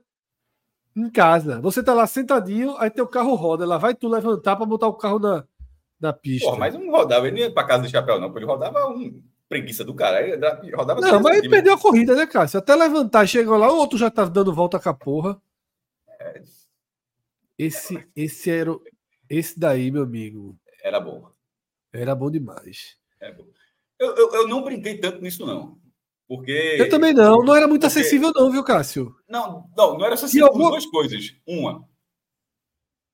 Speaker 1: em casa. Você tá lá sentadinho, aí teu carro roda. Lá vai tu levantar pra botar o carro na, na pista.
Speaker 2: Porra, mas não rodava, ele não ia pra casa de chapéu, não. Ele rodava um preguiça do cara. Rodava
Speaker 1: Não, mas ele perdeu a corrida, né, Cássio? Até levantar, chegou lá, o outro já tá dando volta com a porra. Esse, esse era. o- Esse daí, meu amigo,
Speaker 2: Era bom.
Speaker 1: era bom demais.
Speaker 2: Era bom. Eu, eu, eu não brinquei tanto nisso, não. Porque.
Speaker 1: Eu também não, não era muito
Speaker 2: Porque-
Speaker 1: acessível, não, viu, Cássio?
Speaker 2: Não, não, não era
Speaker 1: E
Speaker 2: por duas coisas. Uma,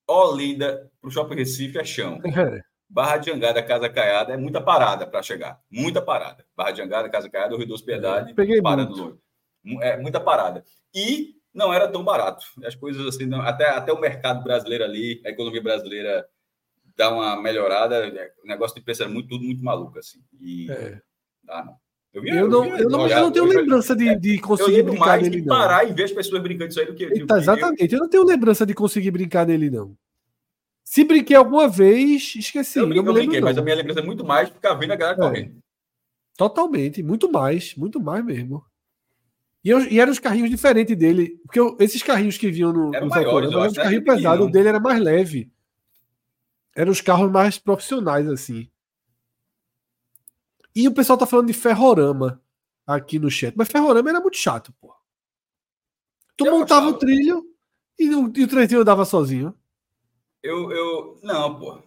Speaker 2: Olinda pro Shopping Recife é chão.
Speaker 1: É.
Speaker 2: Barra de Jangada, Casa Caiada é muita parada para chegar. Muita parada. Barra de Jangada, Casa Caiada, Rio dos Piedade,
Speaker 1: Peguei
Speaker 2: parando
Speaker 1: muito.
Speaker 2: longe. É muita parada. E não era tão barato. As coisas assim, não- até, até o mercado brasileiro ali, a economia brasileira dá uma melhorada. é, O negócio de preço era muito, tudo muito maluco, assim. E
Speaker 1: É.
Speaker 2: dá, não. Eu,
Speaker 1: Eu não, eu não, eu
Speaker 2: olhar-
Speaker 1: não tenho
Speaker 2: eu-
Speaker 1: lembrança de, de
Speaker 2: Eu
Speaker 1: conseguir brincar
Speaker 2: mais
Speaker 1: nele,
Speaker 2: de
Speaker 1: não.
Speaker 2: parar e ver as pessoas brincando isso aí do que.
Speaker 1: Eita,
Speaker 2: eu-
Speaker 1: exatamente. Eu não tenho lembrança de conseguir brincar nele, não. Se brinquei alguma vez, esqueci.
Speaker 2: Eu, brinquei,
Speaker 1: me
Speaker 2: eu brinquei, mas a minha lembrança é muito mais ficar vendo a galera
Speaker 1: É.
Speaker 2: correndo.
Speaker 1: Totalmente, muito mais, muito mais mesmo. E, eu- e eram os carrinhos diferentes dele, porque eu- esses carrinhos que vinham no,
Speaker 2: Eram
Speaker 1: nos
Speaker 2: maiores,
Speaker 1: eram os
Speaker 2: era
Speaker 1: carrinhos pesados, o dele era mais leve. Eram os carros mais profissionais, assim. E o pessoal tá falando de ferrorama aqui no chat, mas ferrorama era muito chato, pô. Tu
Speaker 2: Eu
Speaker 1: montava
Speaker 2: gostava.
Speaker 1: o trilho e o, e o trenzinho andava sozinho.
Speaker 2: Eu, eu. Não, pô.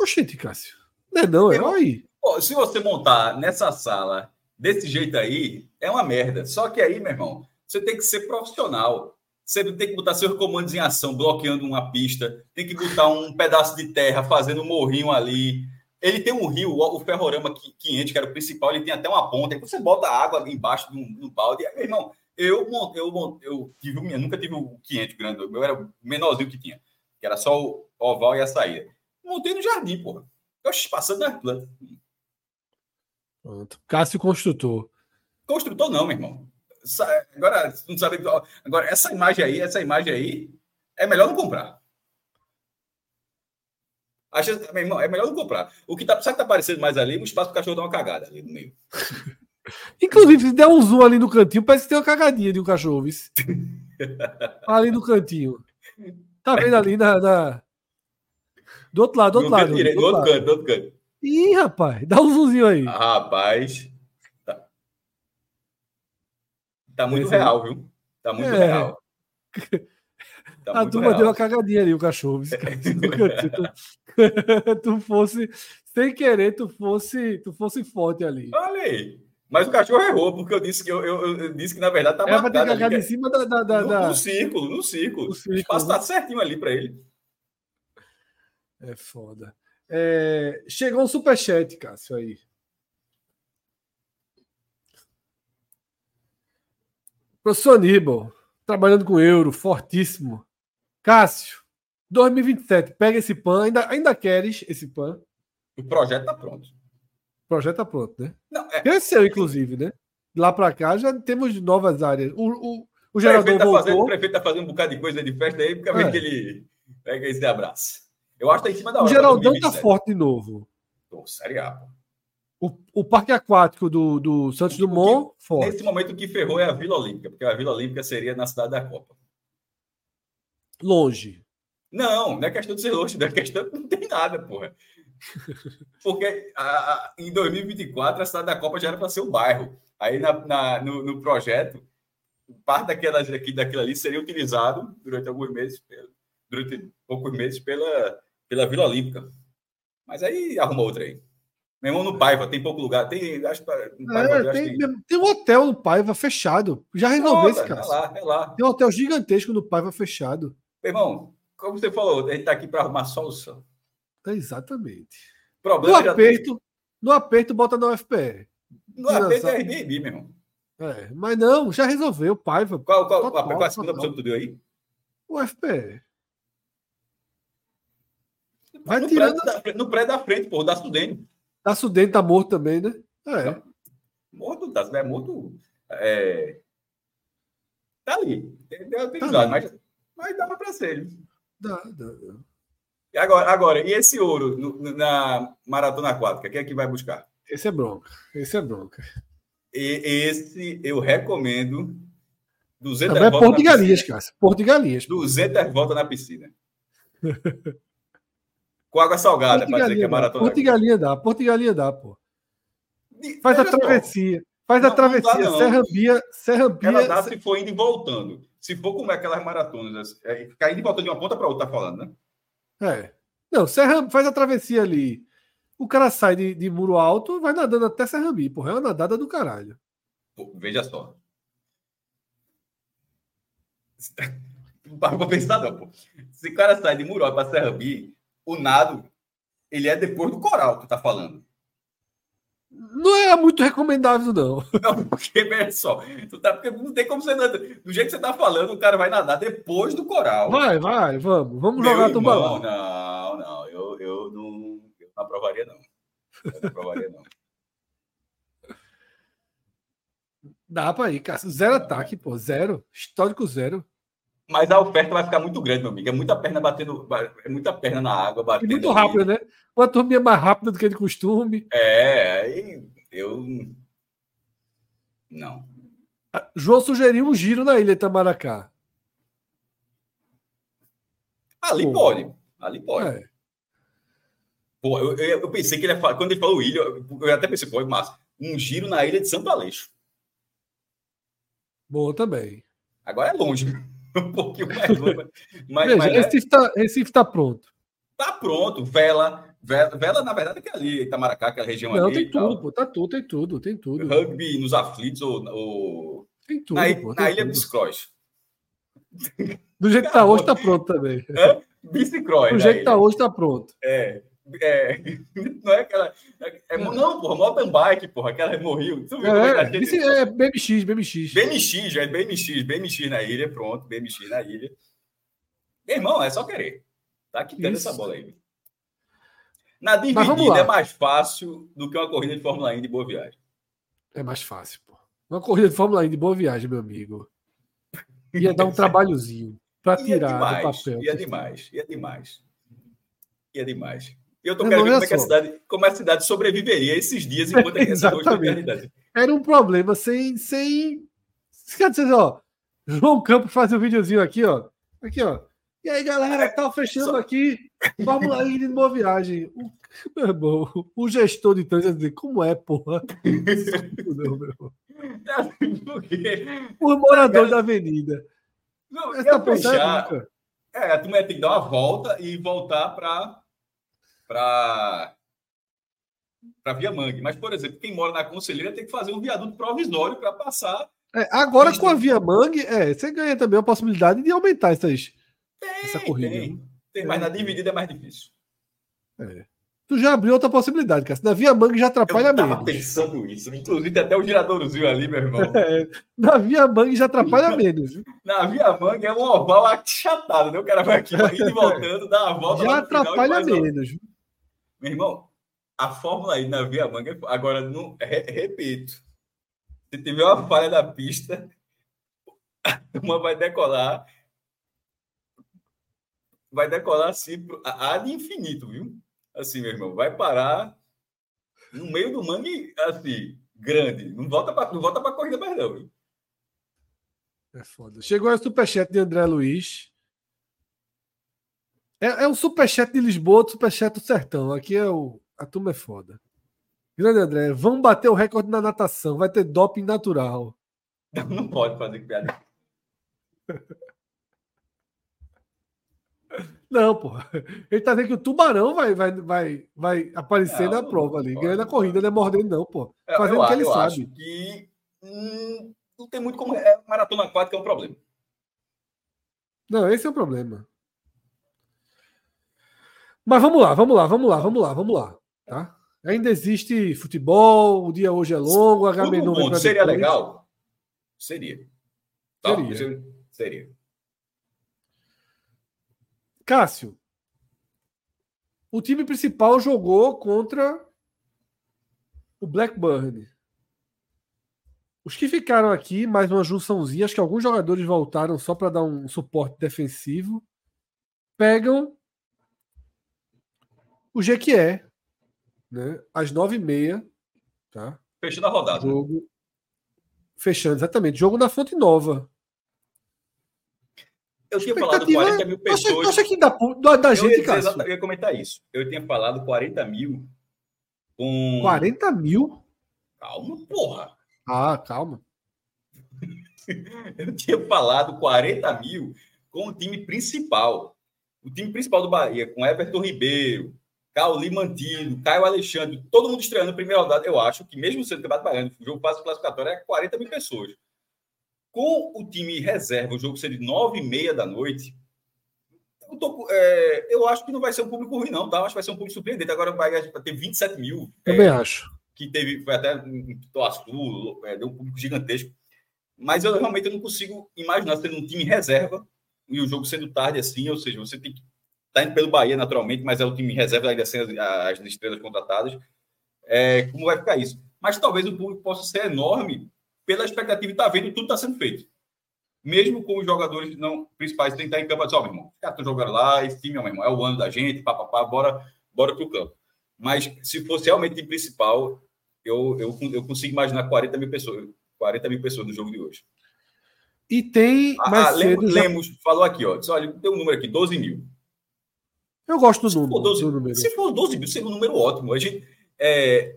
Speaker 1: Oxente, Cássio. Não é não, é
Speaker 2: Eu-
Speaker 1: aí.
Speaker 2: Pô, se você montar nessa sala desse jeito aí, é uma merda. Só que aí, meu irmão, você tem que ser profissional. Você tem que botar seus comandos em ação, bloqueando uma pista, tem que botar um pedaço de terra, fazendo um morrinho ali. Ele tem um rio, o ferrorama qui- 500, que era o principal, ele tem até uma ponta. Aí você bota água embaixo do, do balde. Aí, meu irmão, eu, eu, eu, tive meu, nunca tive o 500 grande, eu era o menorzinho que tinha, que era só o oval e a saída. Montei no jardim, porra. Oxe, passando nas plantas.
Speaker 1: Pronto. Cássio Construtor.
Speaker 2: Construtor não, meu irmão. Agora, você não sabe. Agora, essa imagem aí, essa imagem aí é melhor não comprar. Acho, irmão, é melhor não comprar. O que tá, sabe que tá aparecendo mais ali? Um espaço para o cachorro dar uma cagada ali no meio.
Speaker 1: Inclusive, se der um zoom ali no cantinho, parece que tem uma cagadinha de um cachorro. ali no cantinho. Tá vendo ali na. na... Do outro lado, do outro lado.
Speaker 2: Direito, do outro, canto, do outro canto.
Speaker 1: Ih, rapaz, dá um zoomzinho aí.
Speaker 2: Ah, rapaz. Tá, tá muito Esse real, viu? Tá muito é. real.
Speaker 1: Tá a turma real. deu uma cagadinha ali, o cachorro. tu, tu fosse, sem querer, tu fosse, tu fosse forte ali.
Speaker 2: Olha aí. Mas o cachorro errou, porque eu disse que eu, eu, eu disse que na verdade tá
Speaker 1: é. Era ter em cima da, da, da,
Speaker 2: no,
Speaker 1: da...
Speaker 2: no, círculo, no círculo. O espaço tá certinho ali para ele.
Speaker 1: É foda. É... Chegou um superchat, Cássio, aí. Professor Aníbal, trabalhando com euro, fortíssimo. Cássio, 2027, pega esse pan. Ainda, ainda queres esse pan?
Speaker 2: O projeto está pronto.
Speaker 1: O projeto está pronto, né? Não, é... Cresceu, inclusive, né? Lá para cá já temos novas áreas. O, o, o gerador o
Speaker 2: tá
Speaker 1: voltou.
Speaker 2: Fazendo, o prefeito está fazendo um bocado de coisa de festa aí, porque é. que ele pega esse abraço. Eu acho que tá em cima da hora.
Speaker 1: O Geraldão está forte de novo.
Speaker 2: Tô, série A.
Speaker 1: O, o parque aquático do, do Santos o, Dumont,
Speaker 2: que, forte. Nesse momento, o que ferrou é a Vila Olímpica, porque a Vila Olímpica seria na cidade da Copa.
Speaker 1: Longe.
Speaker 2: Não, não é questão de ser longe, não é questão não tem nada, porra. Porque a, a, em 2024 a cidade da Copa já era para ser o bairro. Aí na, na no, no, projeto, parte daquelas aqui, daquilo ali seria utilizado durante alguns meses, durante poucos meses, pela, pela Vila Olímpica. Mas aí arruma outra aí. Meu irmão, no Paiva, tem pouco lugar. Tem, acho,
Speaker 1: Paiva, é, tem, tem... tem, um hotel no Paiva fechado. Já resolveu esse caso. É lá, é lá. Tem um hotel gigantesco no Paiva fechado.
Speaker 2: Meu irmão, como você falou, a gente está aqui para arrumar solução.
Speaker 1: Exatamente. Problema no aperto, tem... no aperto, bota no UFPR.
Speaker 2: No aperto é Airbnb, meu irmão.
Speaker 1: É, mas não, já resolveu, Paiva.
Speaker 2: Qual, qual, total, qual a segunda opção que tu deu aí?
Speaker 1: O FPR.
Speaker 2: Vai no, tirando... prédio da, no prédio da frente, pô, da Sudene.
Speaker 1: Da Sudene tá morto também, né?
Speaker 2: É. Morto, tá, é morto. É... Tá ali. Tem, tem tá ali. Mas, mas dava para ser.
Speaker 1: Dá, dá, dá.
Speaker 2: E agora, agora, e esse ouro no, na maratona aquática? Quem é que vai buscar?
Speaker 1: Esse é bronca. Esse é bronca.
Speaker 2: E, esse eu recomendo. 200
Speaker 1: Também é Porto de Galinhas, cara. Porto de Galinhas.
Speaker 2: 200 voltas na piscina. Com água salgada, para dizer que é maratona.
Speaker 1: Porto de Galinha dá. Porto de Galinha dá, pô. Faz a travessia. Faz não, a travessia. Não Serra Bia. Serra Bia.
Speaker 2: Ela dá se for indo e voltando. Se for como é aquelas maratonas, é, ficar indo e voltando de uma ponta para outra, tá falando, né?
Speaker 1: É. Não, Serra faz a travessia ali. O cara sai de, de muro alto, vai nadando até Serrambi, porra. É uma nadada do caralho.
Speaker 2: Pô, veja só. Não para pra pensar, não, pô. Se o cara sai de muro alto para Serrambi, o nado, ele é depois do coral que tu tá falando.
Speaker 1: Não é muito recomendável, não.
Speaker 2: Não, porque, veja só, tu tá, porque não tem como você nadar. Do jeito que você tá falando, o cara vai nadar depois do coral.
Speaker 1: Vai, vai, vamos. Vamos Meu jogar tubarão.
Speaker 2: Não, não, eu, eu, não, eu não aprovaria, não. Eu não aprovaria, não.
Speaker 1: Dá pra ir, cara. Zero ataque, pô. Zero. Histórico zero.
Speaker 2: Mas a oferta vai ficar muito grande, meu amigo. É muita perna batendo, é muita perna na água batendo.
Speaker 1: E muito rápido, né? Uma turminha mais rápida do que de costume.
Speaker 2: É, aí eu não.
Speaker 1: João sugeriu um giro na ilha Itamaracá.
Speaker 2: Ali Pô. pode. Ali pode. É. Pô, eu, eu, eu, pensei que ele ia falar, quando ele falou ilha, eu até pensei, pô, mas um giro na ilha de Santo Aleixo.
Speaker 1: Boa também.
Speaker 2: Agora é longe um pouquinho mais.
Speaker 1: Mas, Veja, mas é Recife está tá pronto.
Speaker 2: Tá pronto. Vela, Vela, Vela, na verdade, é que é ali, Itamaracá, aquela região
Speaker 1: Não,
Speaker 2: ali.
Speaker 1: tem tudo, pô. Tá tudo, tem tudo, tem tudo.
Speaker 2: Rugby nos aflitos ou. ou...
Speaker 1: Tem tudo,
Speaker 2: na,
Speaker 1: pô,
Speaker 2: na Ilha dos Cross.
Speaker 1: Do jeito que tá hoje, tá pronto também.
Speaker 2: É? Bicicross.
Speaker 1: Do jeito que tá hoje, tá pronto.
Speaker 2: É. É, não é aquela. É, é, não, porra, mountain bike, porra, aquela morreu. Tu viu
Speaker 1: é, é, esse é BMX, BMX.
Speaker 2: BMX, é BMX, BMX na ilha, pronto, BMX na ilha. Meu irmão, é só querer. Tá quitando essa bola aí. Na dividida é mais fácil do que uma corrida de Fórmula 1 de boa viagem.
Speaker 1: É mais fácil, pô. Uma corrida de Fórmula 1 de boa viagem, meu amigo. Ia dar um trabalhozinho. para tirar
Speaker 2: demais,
Speaker 1: do papel.
Speaker 2: Ia demais, ia demais. Ia demais. E eu tô querendo ver como é, que a cidade, como a cidade sobreviveria esses dias enquanto é essa
Speaker 1: Era um problema sem. sem... Quer dizer, ó, João Campos faz um videozinho aqui, ó. Aqui, ó. E aí, galera, tá fechando Só... aqui. Fórmula E de boa viagem. O, meu irmão, o gestor de trânsito dizer, como é, porra? Não, meu. Os moradores da avenida.
Speaker 2: Não, Essa fechar, é, a turma tem que dar uma volta e voltar para para para Via Mangue. Mas, por exemplo, quem mora na Conselheira tem que fazer um viaduto provisório para passar.
Speaker 1: É, agora, com a Via Mangue, é, você ganha também a possibilidade de aumentar essas,
Speaker 2: tem, essa corrida. Tem, né? tem, mas na dividida é mais difícil.
Speaker 1: É. Tu já abriu outra possibilidade, cara. Na Via Mangue já atrapalha menos. Eu tava
Speaker 2: pensando isso. Inclusive, até o giradorzinho ali, meu irmão.
Speaker 1: É, na Via Mangue já atrapalha menos.
Speaker 2: Na Via Mangue é um oval achatado, né? O cara vai aqui, vai indo e voltando, dá uma volta.
Speaker 1: Já atrapalha menos.
Speaker 2: Meu irmão, a Fórmula aí na Via Mangue, agora, não, re, repito, se tiver uma falha da pista, uma vai decolar vai decolar assim a de infinito, viu? Assim, meu irmão, vai parar no meio do mangue, assim, grande. Não volta para não volta para corrida mais não, viu?
Speaker 1: É foda. Chegou o superchat de André Luiz. É, é um superchat de Lisboa, do superchat do Sertão. Aqui é o a turma é foda. Grande André, vamos bater o recorde na natação. Vai ter doping natural.
Speaker 2: Não, pode fazer piada.
Speaker 1: Não, porra. Ele tá dizendo que o tubarão vai, vai, vai, vai aparecer não, na prova ali. Ganhando a corrida, não é mordendo, não, pô. Fazendo o que ele eu sabe. Acho
Speaker 2: que hum, não tem muito como. É, maratona aquática é um problema.
Speaker 1: Não, esse é o problema. Mas vamos lá, vamos lá, vamos lá, vamos lá, vamos lá. Tá? Ainda existe futebol, o dia hoje é longo,
Speaker 2: a H Seria legal? Seria.
Speaker 1: Tá, seria.
Speaker 2: Seria.
Speaker 1: Cássio, o time principal jogou contra o Blackburn. Os que ficaram aqui, mais uma junçãozinha, acho que alguns jogadores voltaram só para dar um suporte defensivo. Pegam o Jequié, né? Às nove e meia, tá?
Speaker 2: Fechando a rodada.
Speaker 1: Jogo... Fechando, exatamente. Jogo na Fonte Nova.
Speaker 2: Eu tinha falado 40 mil pessoas.
Speaker 1: Acha, acha que dá, da, da gente,
Speaker 2: cara? Eu ia comentar isso. Eu tinha falado 40 mil com.
Speaker 1: 40 mil?
Speaker 2: Calma, porra.
Speaker 1: Ah, calma.
Speaker 2: eu tinha falado 40 mil com o time principal. O time principal do Bahia, com Everton Ribeiro, Cauli Mantido, Caio Alexandre, todo mundo estreando a primeira rodada. Eu acho que, mesmo sendo campeonato baiano, o jogo fase classificatório é 40 mil pessoas. Com o time reserva, o jogo ser de nove e meia da noite, eu, tô, é, eu, acho que não vai ser um público ruim, não, tá? Eu acho que vai ser um público surpreendente. Agora vai ter 27 mil.
Speaker 1: Também é, acho.
Speaker 2: Que teve, foi até em Toaçu, é, deu um público gigantesco. Mas eu realmente não consigo imaginar sendo um time reserva e o jogo sendo tarde assim, ou seja, você tem que tá indo pelo Bahia naturalmente, mas é o time reserva ainda sem as, as estrelas contratadas. É, como vai ficar isso? Mas talvez o público possa ser enorme pela expectativa de estar tá vendo tudo está sendo feito. Mesmo com os jogadores não principais estar em campo, ó, oh, meu irmão, caras jogando lá, esse time, meu irmão, é o ano da gente, papapá, bora, bora para o campo. Mas se fosse realmente principal, eu, eu, eu consigo imaginar 40 mil pessoas, 40 mil pessoas no jogo de hoje.
Speaker 1: E tem
Speaker 2: ah, mais ah. Lemos, já... falou aqui, ó, disse, olha, tem um número aqui, 12 mil.
Speaker 1: Eu gosto do, número,
Speaker 2: 12,
Speaker 1: do número.
Speaker 2: Se for 12 mil, seria um número ótimo. A gente, é,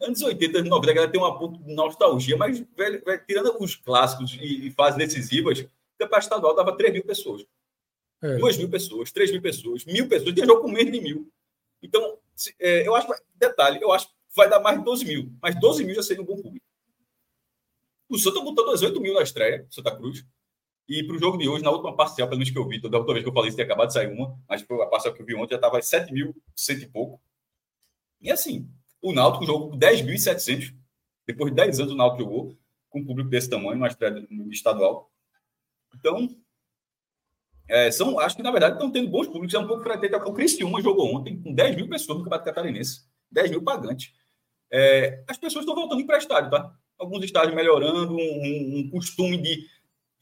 Speaker 2: anos 80, anos 90, a galera tem uma nostalgia, mas velho, velho, tirando os clássicos e, e fases decisivas, o campeonato estadual dava 3 mil pessoas. É. 2 mil pessoas, 3 mil pessoas, mil pessoas, tem jogo com menos de mil. Então, se, é, eu acho, detalhe, eu acho que vai dar mais de 12 mil, mas 12 mil já seria um bom público. O Santa botou 18 mil na estreia, Santa Cruz. E para o jogo de hoje, na última parcial, pelo menos que eu vi, da última vez que eu falei, isso tinha acabado de sair uma, mas a parcial que eu vi ontem já estava 7 mil, cento e pouco. E assim, o Náutico jogou com 10.700. Depois de 10 anos, o Náutico jogou com um público desse tamanho, uma estadual. Então, é, são, acho que na verdade estão tendo bons públicos. É um pouco frequente. O Cristiúma jogou ontem com 10 mil pessoas no Campeonato Catarinense. 10 mil pagantes. É, as pessoas estão voltando para estádio, tá? Alguns estádios melhorando, um, um, costume de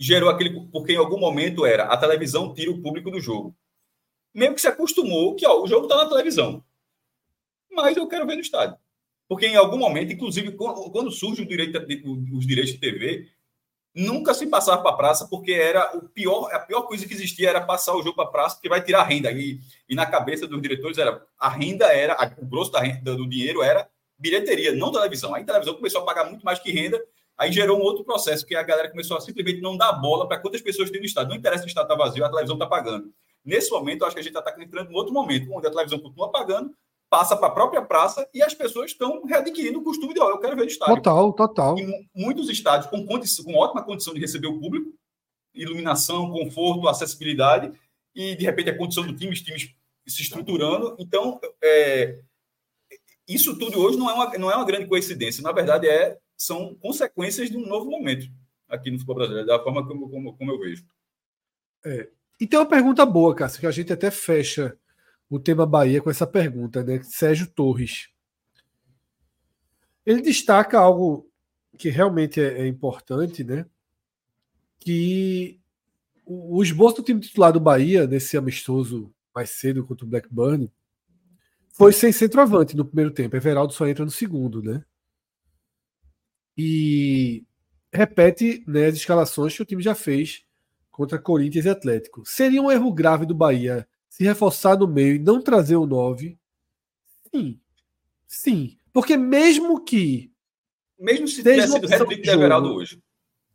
Speaker 2: gerou aquele. Porque em algum momento era a televisão tira o público do jogo. Mesmo que se acostumou que ó, o jogo está na televisão. Mas eu quero ver no estádio. Porque em algum momento, inclusive, quando surge o direito, os direitos de TV, nunca se passava para a praça, porque era o pior, a pior coisa que existia era passar o jogo para a praça, porque vai tirar renda. E, e na cabeça dos diretores era a renda era, o grosso da renda, do dinheiro era bilheteria, não televisão. Aí a televisão começou a pagar muito mais que renda, aí gerou um outro processo, que a galera começou a simplesmente não dar bola para quantas pessoas tem no estado. Não interessa se o estado está vazio, a televisão está pagando. Nesse momento, eu acho que a gente está entrando em outro momento, onde a televisão continua pagando, passa para a própria praça e as pessoas estão readquirindo o costume de, ó, eu quero ver o estádio.
Speaker 1: Total, total.
Speaker 2: E muitos estádios com, condição, com ótima condição de receber o público, iluminação, conforto, acessibilidade, e de repente a condição do time, os times se estruturando. Então, é, isso tudo hoje não é, uma, não é uma grande coincidência, na verdade é, são consequências de um novo momento aqui no futebol brasileiro, da forma como, como, como eu vejo.
Speaker 1: É. E tem uma pergunta boa, Cássio, que a gente até fecha o tema Bahia com essa pergunta, né? Sérgio Torres. Ele destaca algo que realmente é, é importante, né? Que o, o esboço do time titular do Bahia, nesse amistoso mais cedo contra o Blackburn, foi sem centroavante no primeiro tempo. Everaldo só entra no segundo, né? E repete né, as escalações que o time já fez contra Corinthians e Atlético. Seria um erro grave do Bahia se reforçar no meio e não trazer o 9? Sim. Sim. Porque mesmo que.
Speaker 2: Mesmo se tivesse sido réplica de Everaldo hoje.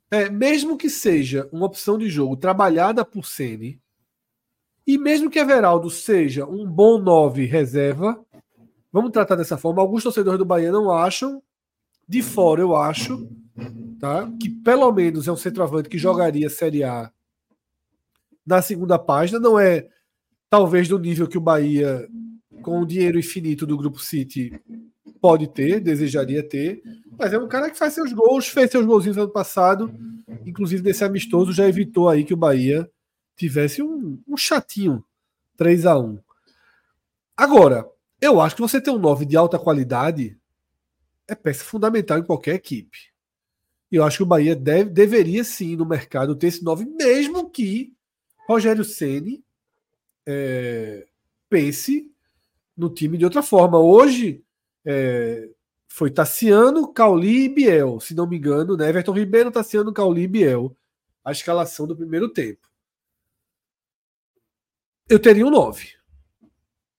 Speaker 1: É, mesmo que seja uma opção de jogo trabalhada por Sene, e mesmo que Everaldo seja um bom 9 reserva, vamos tratar dessa forma. Alguns torcedores do Bahia não acham, de fora eu acho, tá? que pelo menos é um centroavante que jogaria Série A na segunda página. Não é talvez do nível que o Bahia, com o dinheiro infinito do Grupo City, pode ter, desejaria ter, mas é um cara que faz seus gols, fez seus golzinhos no ano passado, inclusive desse amistoso já evitou aí que o Bahia tivesse um, um chatinho 3 a 1 Agora, eu acho que você ter um 9 de alta qualidade é peça fundamental em qualquer equipe. E eu acho que o Bahia deve, deveria sim no mercado ter esse 9, mesmo que Rogério Ceni é, pense no time de outra forma. Hoje é, foi Tassiano, Cauli e Biel, se não me engano, né? Everton Ribeiro, Tassiano, Cauli e Biel. A escalação do primeiro tempo eu teria um 9.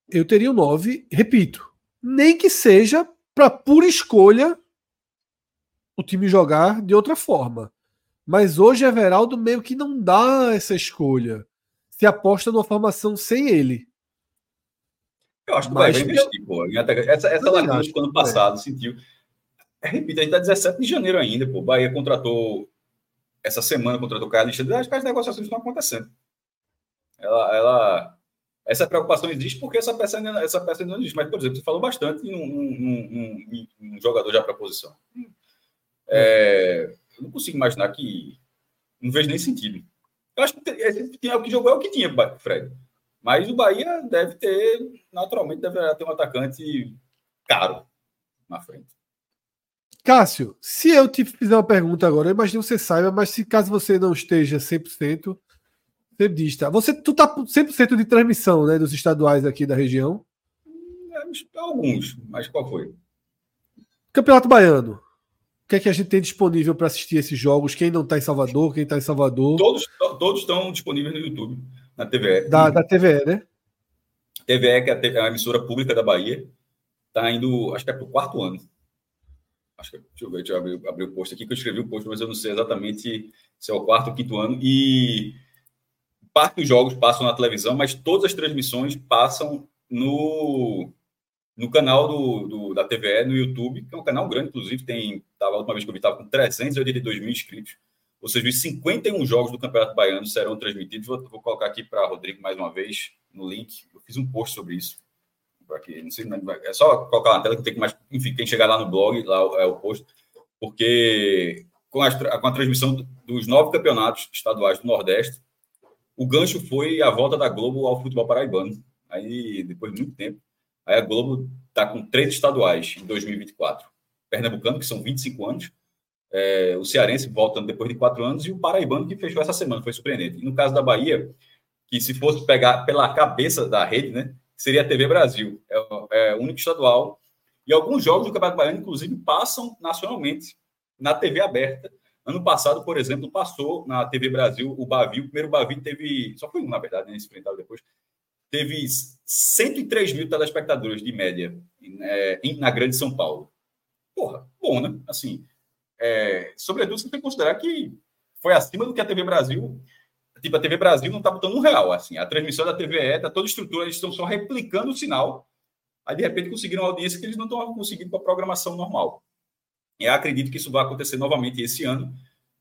Speaker 1: Eu teria um 9, repito, nem que seja para pura escolha o time jogar de outra forma. Mas hoje Everaldo meio que não dá essa escolha. Se aposta numa formação sem ele.
Speaker 2: Eu acho que vai investir, pô. Essa, essa lacuna do ano passado é. sentiu. Repito, a gente está 17 de janeiro ainda, pô. Bahia contratou essa semana, contratou o Acho que as negociações estão acontecendo. Ela, ela, essa preocupação existe porque essa peça, ainda, essa peça ainda não existe. Mas, por exemplo, você falou bastante em um, um, um, um jogador já para posição. É, eu não consigo imaginar que. Não vejo nem sentido. Eu acho que tem, o que jogou é o que tinha, Fred. Mas o Bahia deve ter, naturalmente, deverá ter um atacante caro na frente.
Speaker 1: Cássio, se eu te fizer uma pergunta agora, eu imagino que você saiba, mas se caso você não esteja 100%, tá? Você, tu tá 100% de transmissão, né, dos estaduais aqui da região?
Speaker 2: É, alguns, mas qual foi?
Speaker 1: Campeonato Baiano. O que é que a gente tem disponível para assistir esses jogos? Quem não está em Salvador, quem está em Salvador?
Speaker 2: Todos, todos estão disponíveis no YouTube, na TVE.
Speaker 1: Da, da TVE, né?
Speaker 2: TVE, que é a emissora pública da Bahia, está indo, acho que é para o quarto ano. Acho que, deixa eu ver, deixa eu abrir, abrir o post aqui, que eu escrevi o post, mas eu não sei exatamente se é o quarto ou quinto ano. E parte dos jogos passam na televisão, mas todas as transmissões passam no, no canal do, do, da TVE, no YouTube, que é um canal grande, inclusive, tem, tava, a última vez que eu vi, estava com 382 mil inscritos. Ou seja, os 51 jogos do Campeonato Baiano serão transmitidos. Vou, vou colocar aqui para Rodrigo mais uma vez no link. Eu fiz um post sobre isso. Aqui, não sei, é só colocar na tela que tem que mais. Enfim, quem chegar lá no blog, lá é o post, porque com a, com a transmissão dos nove campeonatos estaduais do Nordeste, o gancho foi a volta da Globo ao futebol paraibano. Aí, depois de muito tempo, aí a Globo está com três estaduais em 2024. Pernambucano, que são 25 anos, é, o Cearense voltando depois de quatro anos e o Paraibano que fechou essa semana, foi surpreendente. E no caso da Bahia, que se fosse pegar pela cabeça da rede, né, seria a TV Brasil, é, é o único estadual. E alguns jogos do Campeonato Baiano, inclusive, passam nacionalmente na TV aberta. Ano passado, por exemplo, passou na TV Brasil o Bavi, o primeiro Bavi teve, só foi um, na verdade, né, enfrentado depois, teve 103 mil telespectadores de média é, na Grande São Paulo. Porra, bom, né? Assim, é, sobretudo, você tem que considerar que foi acima do que a TV Brasil. Tipo, a TV Brasil não está botando um real. Assim, a transmissão da TVE está toda estrutura, eles estão só replicando o sinal. Aí, de repente, conseguiram uma audiência que eles não estão conseguindo com a programação normal. Eu acredito que isso vai acontecer novamente esse ano.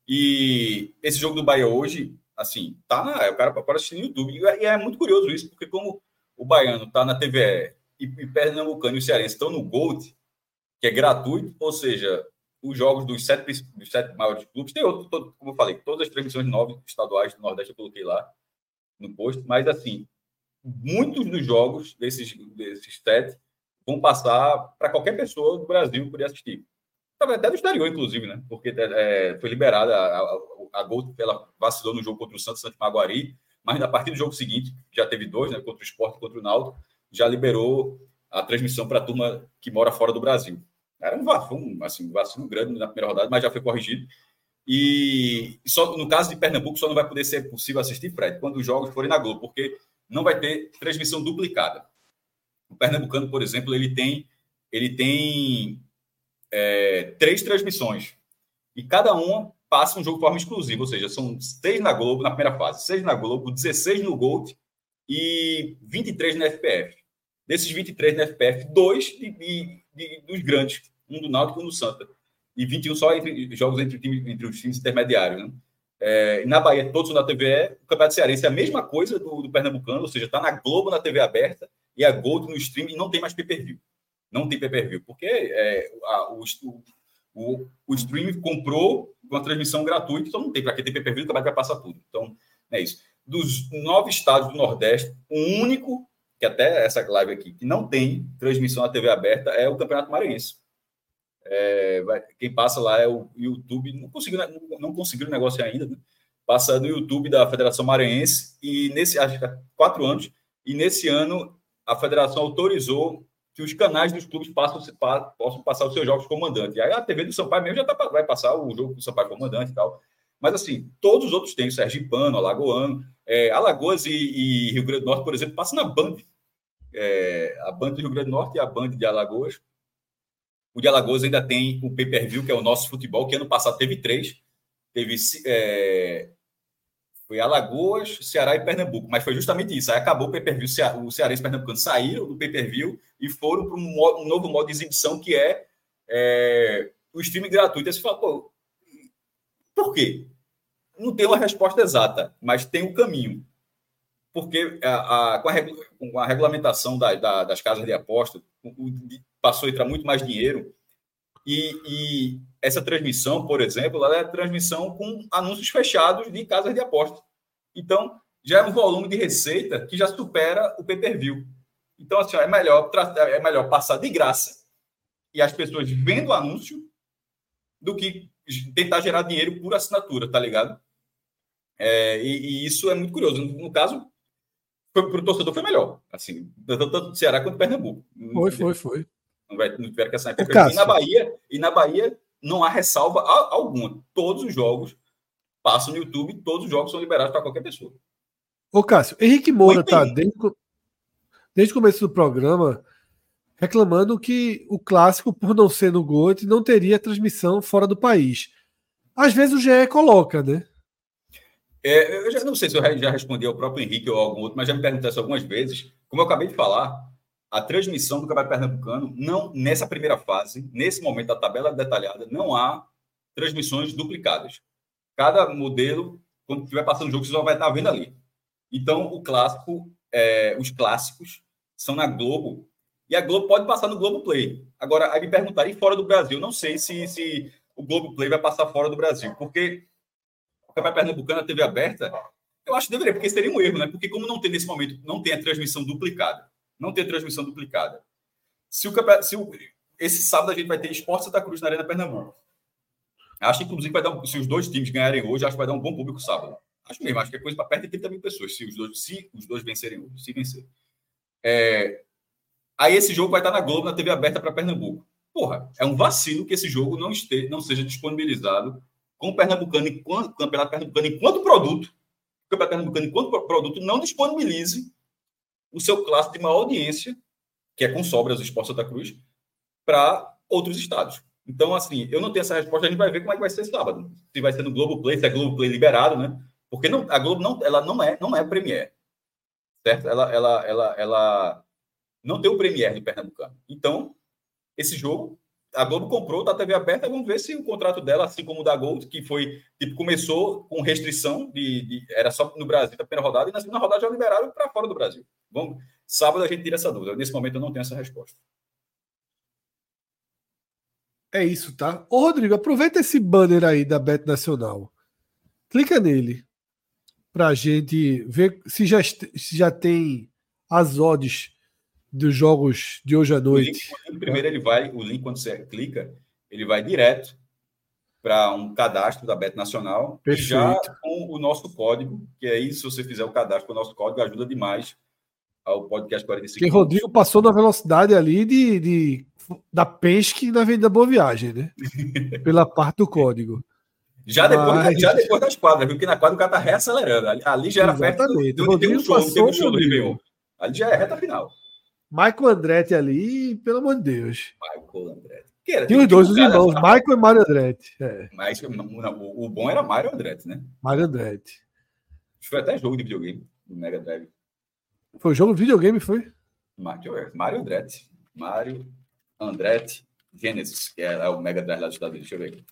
Speaker 2: E esse jogo do Bahia hoje, assim, tá na. O cara pode assistir no YouTube. E é, é muito curioso isso, porque como o Baiano tá na TVE e, e Pernambucano e o Cearense estão no Gold, que é gratuito, ou seja, os jogos dos sete, dos sete maiores clubes. Tem outro, todo, como eu falei, todas as transmissões nove estaduais do Nordeste eu coloquei lá no post, mas assim, muitos dos jogos desses, desses sete vão passar para qualquer pessoa do Brasil poder assistir. Até do exterior, inclusive, né? Porque é, foi liberada a, a, Gol, ela vacilou no jogo contra o Santos Santos Maguari, mas na partir do jogo seguinte, já teve dois, né? Contra o Sport e contra o Naldo, já liberou a transmissão para a turma que mora fora do Brasil. Era um vacilo, assim, um vacilo grande na primeira rodada, mas já foi corrigido. E só no caso de Pernambuco só não vai poder ser possível assistir Fred quando os jogos forem na Globo, porque não vai ter transmissão duplicada. O Pernambucano, por exemplo, ele tem ele tem é, três transmissões e cada uma passa um jogo de forma exclusiva, ou seja, são seis na Globo na primeira fase, seis na Globo, 16 no Gold e 23 na FPF. Desses 23 na FPF, dois de, de de, dos grandes, um do Náutico e um do Santa. E 21 só entre jogos entre, time, entre os times intermediários. Né? É, na Bahia, todos na TVE. O Campeonato Cearense é a mesma coisa do, do Pernambucano, ou seja, está na Globo, na TV aberta, e a Gold no stream, e não tem mais pay-per-view. Não tem pay-per-view, porque é, a, o, o, o stream comprou uma transmissão gratuita, então não tem para que ter pay-per-view, o campeonato vai passar tudo. Então, é isso. Dos nove estados do Nordeste, o único que até essa live aqui, que não tem transmissão na TV aberta, é o Campeonato Maranhense. É, quem passa lá é o YouTube, não conseguiu, não, não conseguiu o negócio ainda, né? passa no YouTube da Federação Maranhense, e nesse, acho que há quatro anos, e nesse ano a federação autorizou que os canais dos clubes passam, possam passar os seus jogos comandante. Aí a TV do Sampaio mesmo já tá, vai passar o jogo do Sampaio comandante e tal. Mas assim, todos os outros têm, Sergipano, Alagoano, é, Alagoas e, e, Rio Grande do Norte, por exemplo, passam na Band. É, a Band do Rio Grande do Norte e a Band de Alagoas. O de Alagoas ainda tem o pay-per-view, que é o nosso futebol, que ano passado teve três. Teve é, foi Alagoas, Ceará e Pernambuco, mas foi justamente isso. Aí acabou o pay-per-view, o Cearense e o Pernambucano saíram do pay-per-view e foram para um, um, novo modo de exibição que é, é o streaming gratuito. Aí você fala, pô, por quê? não tem uma resposta exata, mas tem um caminho. Porque a, a, com, a, com, a, regulamentação da, da, das casas de aposta, passou a entrar muito mais dinheiro. E, e, essa transmissão, por exemplo, ela é transmissão com anúncios fechados de casas de aposta. Então, já é um volume de receita que já supera o pay-per-view. Então, assim, é melhor, é melhor passar de graça e as pessoas vendo o anúncio do que tentar gerar dinheiro por assinatura, tá ligado? É, e, e, isso é muito curioso. No, no caso, para o torcedor foi melhor, assim, tanto do Ceará quanto do Pernambuco.
Speaker 1: Foi, foi, foi.
Speaker 2: Não, vai, não tiveram que assinar E na Bahia, e na Bahia não há ressalva alguma. Todos os jogos passam no YouTube, todos os jogos são liberados para qualquer pessoa.
Speaker 1: Ô, Cássio, Henrique Moura está desde, desde o começo do programa reclamando que o clássico, por não ser no GOT, não teria transmissão fora do país. Às vezes o GE coloca, né?
Speaker 2: É, eu já não sei se eu já respondi ao próprio Henrique ou algum outro, mas já me perguntaram isso algumas vezes. Como eu acabei de falar, a transmissão do Campeonato Pernambucano, não, nessa primeira fase, nesse momento da tabela detalhada, não há transmissões duplicadas. Cada modelo, quando estiver passando o jogo, você só vai estar vendo ali. Então, o clássico, é, os clássicos são na Globo, e a Globo pode passar no Globo Play. Agora, aí me perguntarem fora do Brasil, não sei se, se o Globo Play vai passar fora do Brasil, porque Campeonato Pernambucano, a TV aberta, eu acho que deveria, porque seria um erro, né? Porque como não tem nesse momento, não tem a transmissão duplicada. Não tem a transmissão duplicada. Se o, se o esse sábado a gente vai ter Esporte Santa Cruz na Arena Pernambuco. Acho que, inclusive, vai dar um, se os dois times ganharem hoje, acho que vai dar um bom público sábado. Acho mesmo, acho que é coisa para perto de 30 mil pessoas, se os dois, se os dois vencerem hoje, se vencer. É, aí esse jogo vai estar na Globo, na TV aberta para Pernambuco. Porra, é um vacilo que esse jogo não, esteja, não seja disponibilizado com o Pernambucano enquanto, Campeonato Pernambucano enquanto produto, o Campeonato Pernambucano enquanto produto não disponibilize o seu clássico de maior audiência, que é com sobras do Esporte Santa Cruz, para outros estados. Então, assim, eu não tenho essa resposta, a gente vai ver como é que vai ser sábado. Se vai ser no Globo Play, se é Globo Play liberado, né? Porque não, a Globo não, ela não é, não é Premier. Certo? Ela, ela, ela, ela não tem o Premier do Pernambucano. Então, esse jogo, a Globo comprou, tá TV aberta, vamos ver se o contrato dela, assim como o da Gold, que foi, tipo, começou com restrição de, de era só no Brasil, na primeira rodada, e na segunda rodada já liberaram para fora do Brasil. Vamos, sábado a gente tira essa dúvida. Nesse momento eu não tenho essa resposta.
Speaker 1: É isso, tá? Ô, Rodrigo, aproveita esse banner aí da Bet Nacional. Clica nele para gente ver se já, se já tem as odds dos jogos de hoje à noite.
Speaker 2: O link, primeiro ele vai, o link quando você clica, ele vai direto para um cadastro da Bet Nacional
Speaker 1: Perfeito.
Speaker 2: já com o nosso código, que aí se você fizer o cadastro com o nosso código ajuda demais ao podcast 45.
Speaker 1: Porque Rodrigo passou na velocidade ali de, de da Penske na Avenida Boa Viagem, né? Pela parte do código.
Speaker 2: Já depois, Mas... já depois das quadras, porque na quadra o cara tá reacelerando. Ali, ali já era
Speaker 1: Exatamente.
Speaker 2: perto do, tem um show, um show do Réveillon. Ali já é reta final.
Speaker 1: Michael Andretti ali, pelo amor de Deus.
Speaker 2: Michael Andretti.
Speaker 1: Era, tem os dois, os irmãos, era... Michael e Mário Andretti. É.
Speaker 2: Mas o, o bom era Mário Andretti, né?
Speaker 1: Mário Andretti.
Speaker 2: Foi até jogo de videogame, do Mega Drive.
Speaker 1: Foi jogo de videogame, foi?
Speaker 2: Mário Andretti. Mário Andretti Genesis, que é o Mega Drive lá dos Estados Unidos. Deixa eu ver.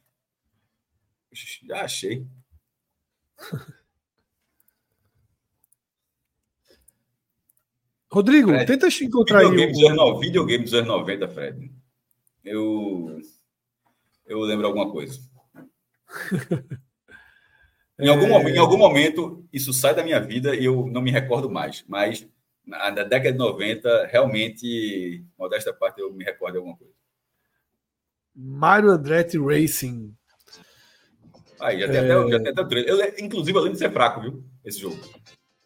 Speaker 2: Já achei.
Speaker 1: Rodrigo, Fred, tenta encontrar
Speaker 2: videogame aí. O... Dos videogame dos anos 90, Fred. Eu, eu lembro alguma coisa. em, algum, é... em algum momento, isso sai da minha vida e eu não me recordo mais. Mas na, na década de 90, realmente, modesta parte, eu me recordo de alguma coisa.
Speaker 1: Mario Andretti Racing.
Speaker 2: Aí, já tem é... até, já tem até eu, Inclusive, além de ser fraco, viu? Esse jogo.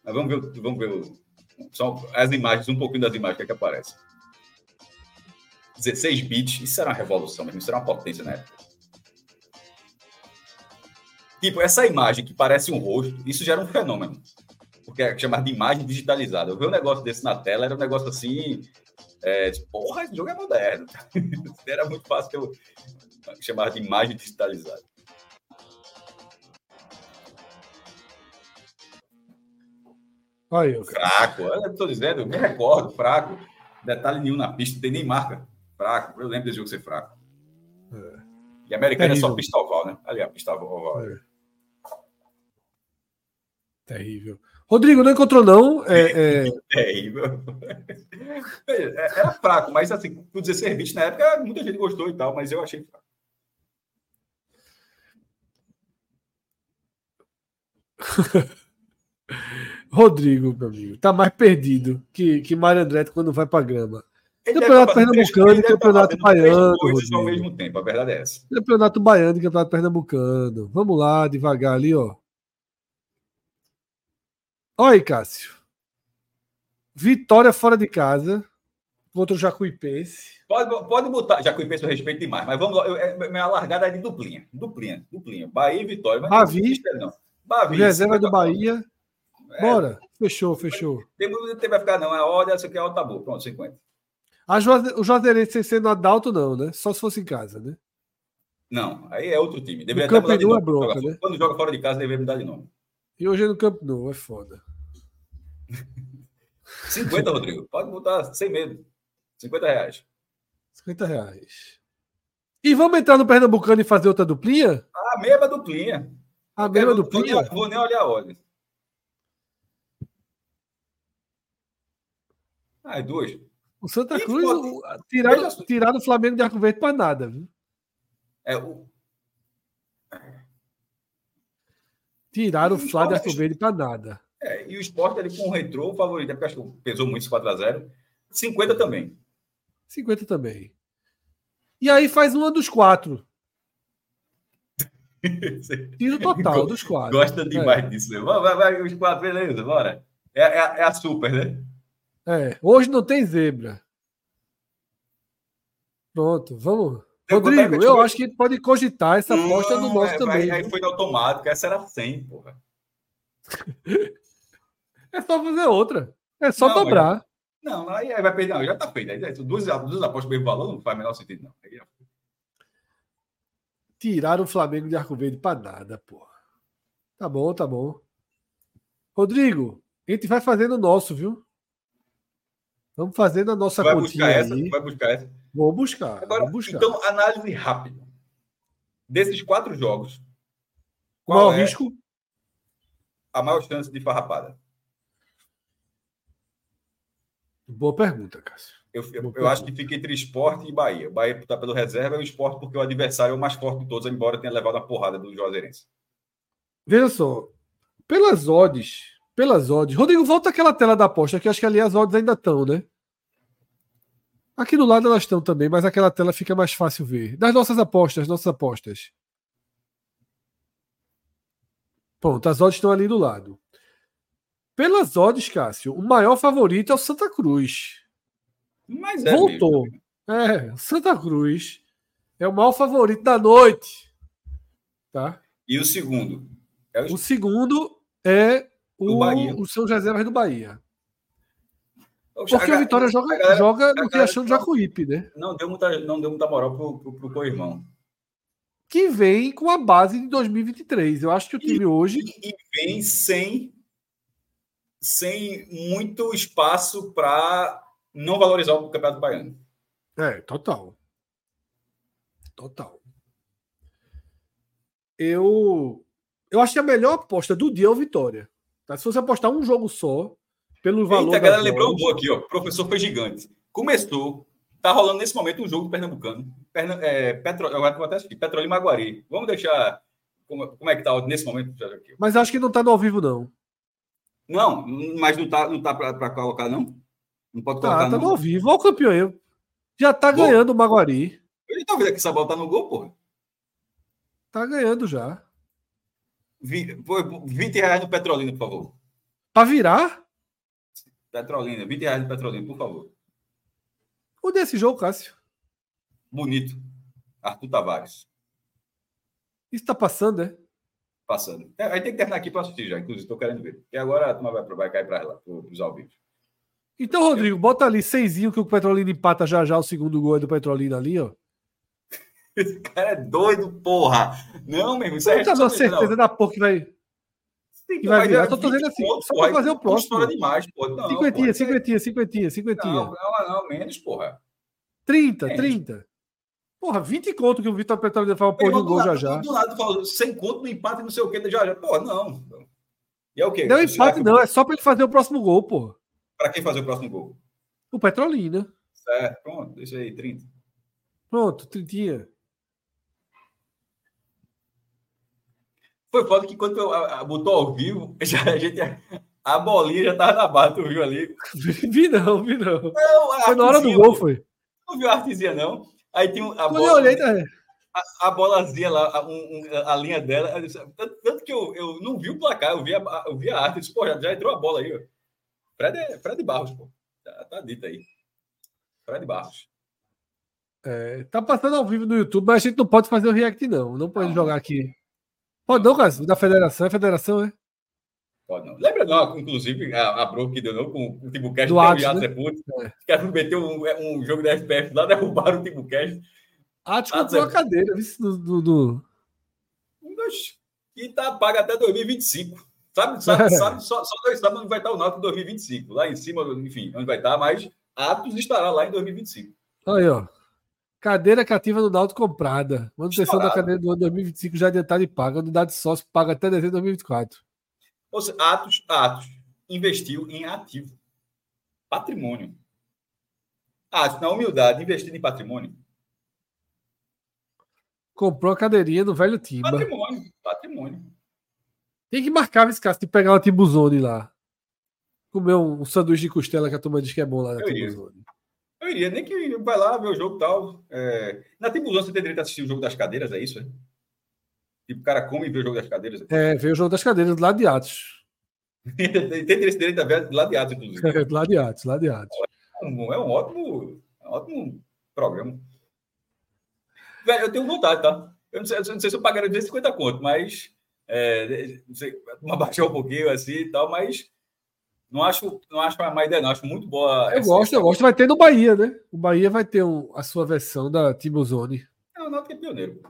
Speaker 2: Mas vamos ver, vamos ver só as imagens, um pouquinho das imagens que, é que aparece. 16 bits, isso era uma revolução, mas isso era uma potência na época. Tipo, essa imagem que parece um rosto, isso já era um fenômeno. Porque é chamado de imagem digitalizada. Eu vi um negócio desse na tela, era um negócio assim. É, tipo, porra, esse jogo é moderno. era muito fácil que eu chamar de imagem digitalizada.
Speaker 1: Olha eu.
Speaker 2: Fraco, eu estou dizendo, eu me recordo, fraco. Detalhe nenhum na pista, não tem nem marca. Fraco, eu lembro desse jogo ser fraco. É. E americano é só pista oval, né? Ali, a pista oval. É.
Speaker 1: Terrível. Rodrigo, não encontrou, não? É,
Speaker 2: é... Terrível. É, era fraco, mas assim, por 16 bits na época, muita gente gostou e tal, mas eu achei fraco.
Speaker 1: Rodrigo, meu amigo, tá mais perdido que, que Mário Andretti quando vai pra grama. Ele campeonato Pernambucano e Campeonato Baiano.
Speaker 2: ao mesmo tempo, a verdade é essa.
Speaker 1: Campeonato Baiano e Campeonato Pernambucano. Vamos lá, devagar ali, ó. Aí, Cássio. Vitória fora de casa contra o Jacuipense.
Speaker 2: Pode, pode botar. Jacuipense eu respeito demais, mas vamos lá. Eu, é, minha largada é de duplinha. Duplinha, duplinha. Bahia e Vitória. Mas
Speaker 1: Bavi. Não. Bavi. Reserva do Bahia. Bora. Fechou, fechou.
Speaker 2: Tem muito vai ficar, não. A ordem, essa aqui é tá boa. Pronto, 50.
Speaker 1: A Juaze... O Juazeirense sem sendo adalto, não, né? Só se fosse em casa, né?
Speaker 2: Não, aí é outro time.
Speaker 1: Deveria o Campo de é bronca, né?
Speaker 2: Quando joga fora de casa, deveria mudar de nome.
Speaker 1: E hoje é no Campo Nou, é foda.
Speaker 2: 50, Rodrigo. Pode botar sem medo. 50 reais.
Speaker 1: 50 reais. E vamos entrar no Pernambucano e fazer outra duplinha?
Speaker 2: A mesma duplinha.
Speaker 1: A mesma duplinha?
Speaker 2: Vou nem olhar a ordem. Ah, é duas.
Speaker 1: O Santa e Cruz tiraram o Flamengo de Arco Verde para nada, viu?
Speaker 2: É o.
Speaker 1: Tiraram o Flávio de Arco Verde para nada.
Speaker 2: É, e o esporte ali com o retrô, o favorito, é porque acho que pesou muito esse 4x0. 50 também.
Speaker 1: 50 também. E aí faz uma dos quatro. Tiro total dos quatro.
Speaker 2: Gosta demais é. disso. Vai, vai, vai, os quatro, beleza, bora. É, é, é, a super, né?
Speaker 1: É, hoje não tem zebra. Pronto, vamos. Rodrigo, eu, eu acho que pode cogitar essa aposta no nosso é, também.
Speaker 2: Aí foi automático, essa era 100, porra.
Speaker 1: é só fazer outra. É só não, dobrar.
Speaker 2: Não, aí vai perder. Não, já tá feito. Aí, duas, duas apostas mesmo valor não faz o menor sentido, não. Aí,
Speaker 1: Tiraram o Flamengo de Arco Verde para nada, porra. Tá bom, tá bom. Rodrigo, a gente vai fazendo o nosso, viu? Vamos fazendo a nossa
Speaker 2: vai continha buscar essa, Vai buscar essa?
Speaker 1: Vou buscar.
Speaker 2: Agora,
Speaker 1: vou buscar.
Speaker 2: Então, análise rápida. Desses quatro jogos,
Speaker 1: qual, qual é risco?
Speaker 2: A maior chance de farrapada?
Speaker 1: Boa pergunta, Cássio.
Speaker 2: Eu, eu, eu acho que fica entre esporte e Bahia. O Bahia está pelo reserva e o esporte porque o adversário é o mais forte de todos, embora tenha levado a porrada do Juazeirense.
Speaker 1: Veja só, pelas odds, pelas odds. Rodrigo, volta aquela tela da aposta, que acho que ali as odds ainda estão, né? Aqui do lado elas estão também, mas aquela tela fica mais fácil ver. Das nossas apostas, nossas apostas. Pronto, as odds estão ali do lado. Pelas odds, Cássio, o maior favorito é o Santa Cruz.
Speaker 2: Mas é
Speaker 1: Voltou. Mesmo. É, Santa Cruz é o maior favorito da noite. Tá?
Speaker 2: E o segundo?
Speaker 1: É o... o... segundo é o, o São Reservas do Bahia. Porque a, o Vitória joga, galera, joga no Riachão de Jacuípe, né?
Speaker 2: Não deu muita, não deu muita moral pro, pro, pro co-irmão.
Speaker 1: Que vem com a base de 2023. Eu acho que o time
Speaker 2: e,
Speaker 1: hoje.
Speaker 2: E vem sem sem muito espaço para não valorizar o Campeonato Baiano.
Speaker 1: É, total. Total. Eu eu acho que a melhor aposta do dia é o Vitória. Tá? Se você apostar um jogo só, pelo valor. Eita,
Speaker 2: a galera lembrou um gol aqui, ó. O professor foi gigante. Começou. Tá rolando nesse momento um jogo do Pernambucano. Perna, é, Petro, agora vou até assistir. Petrolina e Maguari. Vamos deixar. Como, como é que tá nesse momento?
Speaker 1: Mas acho que não tá no ao vivo, não.
Speaker 2: Não, mas não tá, não tá para colocar, não? Não pode colocar,
Speaker 1: tá, tá no ao vivo. Olha o campeão aí. Já tá gol. ganhando o Maguari.
Speaker 2: Ele tá vendo que essa bola tá no gol, porra.
Speaker 1: Tá ganhando já.
Speaker 2: 20 reais no Petrolina, por favor.
Speaker 1: Pra virar?
Speaker 2: Petrolina, 20 reais no Petrolina, por favor.
Speaker 1: Onde é esse jogo, Cássio?
Speaker 2: Bonito. Arthur Tavares.
Speaker 1: Isso tá passando, é?
Speaker 2: passando. É, aí tem que terminar aqui para assistir já, inclusive estou querendo ver. E agora a turma vai, vai cair para lá, para os ao vivo.
Speaker 1: Então, Rodrigo, bota ali seisinho que o Petrolina empata já já o segundo gol é do Petrolina ali, ó.
Speaker 2: Esse cara é doido, porra. Não, meu irmão, isso é.
Speaker 1: Não tá certeza da porra que vai. Que vai virar. Tô fazendo assim, pontos, só para fazer o próximo.
Speaker 2: História demais, pô. Não,
Speaker 1: cinquentinha, cinquentinha, cinquentinha, cinquentinha.
Speaker 2: Não, não, não, menos, porra.
Speaker 1: 30, menos. 30. Porra, 20 conto que o Vitor Petrolina fala, pô, um gol já já.
Speaker 2: Do lado falou, conto no empate, não sei o que, já já. Pô, não. E é o quê?
Speaker 1: Não, empate não, é só para ele fazer o próximo gol, pô.
Speaker 2: Para quem fazer o próximo gol?
Speaker 1: O Petrolina.
Speaker 2: Certo, pronto, deixa aí, 30.
Speaker 1: Pronto, 30.
Speaker 2: Foi foda que quando eu, a, a, botou ao vivo, já, a, gente, a bolinha já tava na barra, tu viu ali?
Speaker 1: vi não, vi não. não foi na hora do gol, foi.
Speaker 2: Não viu a artezinha, não? Aí tem a
Speaker 1: Quando bola. Eu olhei, né?
Speaker 2: a, a bolazinha lá, a, um, a linha dela. Tanto, tanto, que eu, eu não vi o placar, eu vi a, eu vi a arte. Eu disse, pô, já, já entrou a bola aí, ó. Fred, Fred Barros, pô. Tá, tá dito aí. Fred Barros.
Speaker 1: É, tá passando ao vivo no YouTube, mas a gente não pode fazer o react, não. Não pode não. jogar aqui. Pode não, cara. Da federação, é federação, é?
Speaker 2: Pode não. Lembra, não, inclusive, a, a Bro que deu não, com o Timbucast,
Speaker 1: do Atos, né?
Speaker 2: é. que meteu um, um jogo da FPF lá, derrubaram o Timbucast.
Speaker 1: Atos comprou a cadeira, do, do, do...
Speaker 2: E tá paga até 2025. Sabe, sabe, é. sabe só, só dois sabem onde vai estar o Náutico em 2025. Lá em cima, enfim, onde vai estar, mas Atos estará lá em 2025.
Speaker 1: Aí, ó. Cadeira cativa do Náutico comprada. Manutenção da cadeira do ano 2025 já adiantada e paga. Unidade sócio paga até dezembro de 2024.
Speaker 2: Ou seja, Atos, Atos investiu em ativo. Patrimônio. Atos, na humildade, investindo em patrimônio.
Speaker 1: Comprou a cadeirinha do velho Timba.
Speaker 2: Patrimônio, patrimônio.
Speaker 1: Tem que marcar esse caso de pegar uma Timbuzone lá. Comer um, um, sanduíche de costela que a turma diz que é bom lá na
Speaker 2: Timbuzone. Eu iria, nem que vai lá ver o jogo e tal. É... Na Timbuzone você tem direito a assistir o jogo das cadeiras, é isso? É? Tipo, o cara come e vê o jogo das cadeiras.
Speaker 1: É, vê o jogo das cadeiras do lado de Atos.
Speaker 2: Tem direito a ver do lado de Atos, inclusive.
Speaker 1: É, do lado de Atos, do lado de Atos.
Speaker 2: É um, é um ótimo, é um ótimo programa. Velho, eu tenho vontade, tá? Eu não sei, eu não sei se eu pagaria 250 conto, mas. É, não sei, baixar um pouquinho assim e tal, mas. Não acho, não acho uma má ideia, não. Acho muito boa.
Speaker 1: Eu gosto, eu gosto. Vai ter no Bahia, né? O Bahia vai ter um, a sua versão da Timozone.
Speaker 2: É, o Náutico é pioneiro.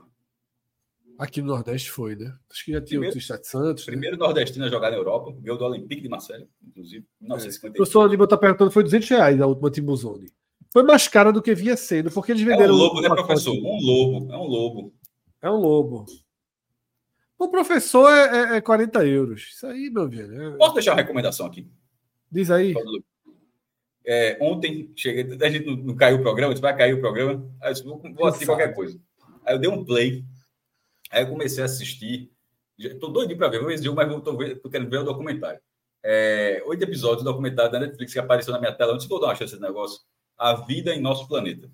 Speaker 1: Aqui no Nordeste foi, né? Acho que já tinha o Estado Santos.
Speaker 2: Né? Primeiro né? nordestino a jogar na Europa, ganhou do Olympique de Marseille, inclusive, em 1950. É. O
Speaker 1: professor Aníbal está perguntando, foi 200 reais a última Timozone. Foi mais cara do que vinha sendo, porque eles venderam.
Speaker 2: É um lobo, né, professor? Um lobo. É um lobo.
Speaker 1: É um lobo. O professor é, é, é 40 euros. Isso aí, meu velho.
Speaker 2: É... Posso deixar uma recomendação aqui?
Speaker 1: Diz aí.
Speaker 2: É, ontem, cheguei, a gente não, não, caiu o programa, disse, vai cair o programa. Aí eu disse, vou, vou assistir qualquer coisa. Aí eu dei um play. Aí eu comecei a assistir. Estou doido para ver, vou ver mas estou querendo ver o documentário. É, oito episódios do documentário da Netflix que apareceu na minha tela. Antes vou dar uma chance desse negócio. A vida em nosso planeta.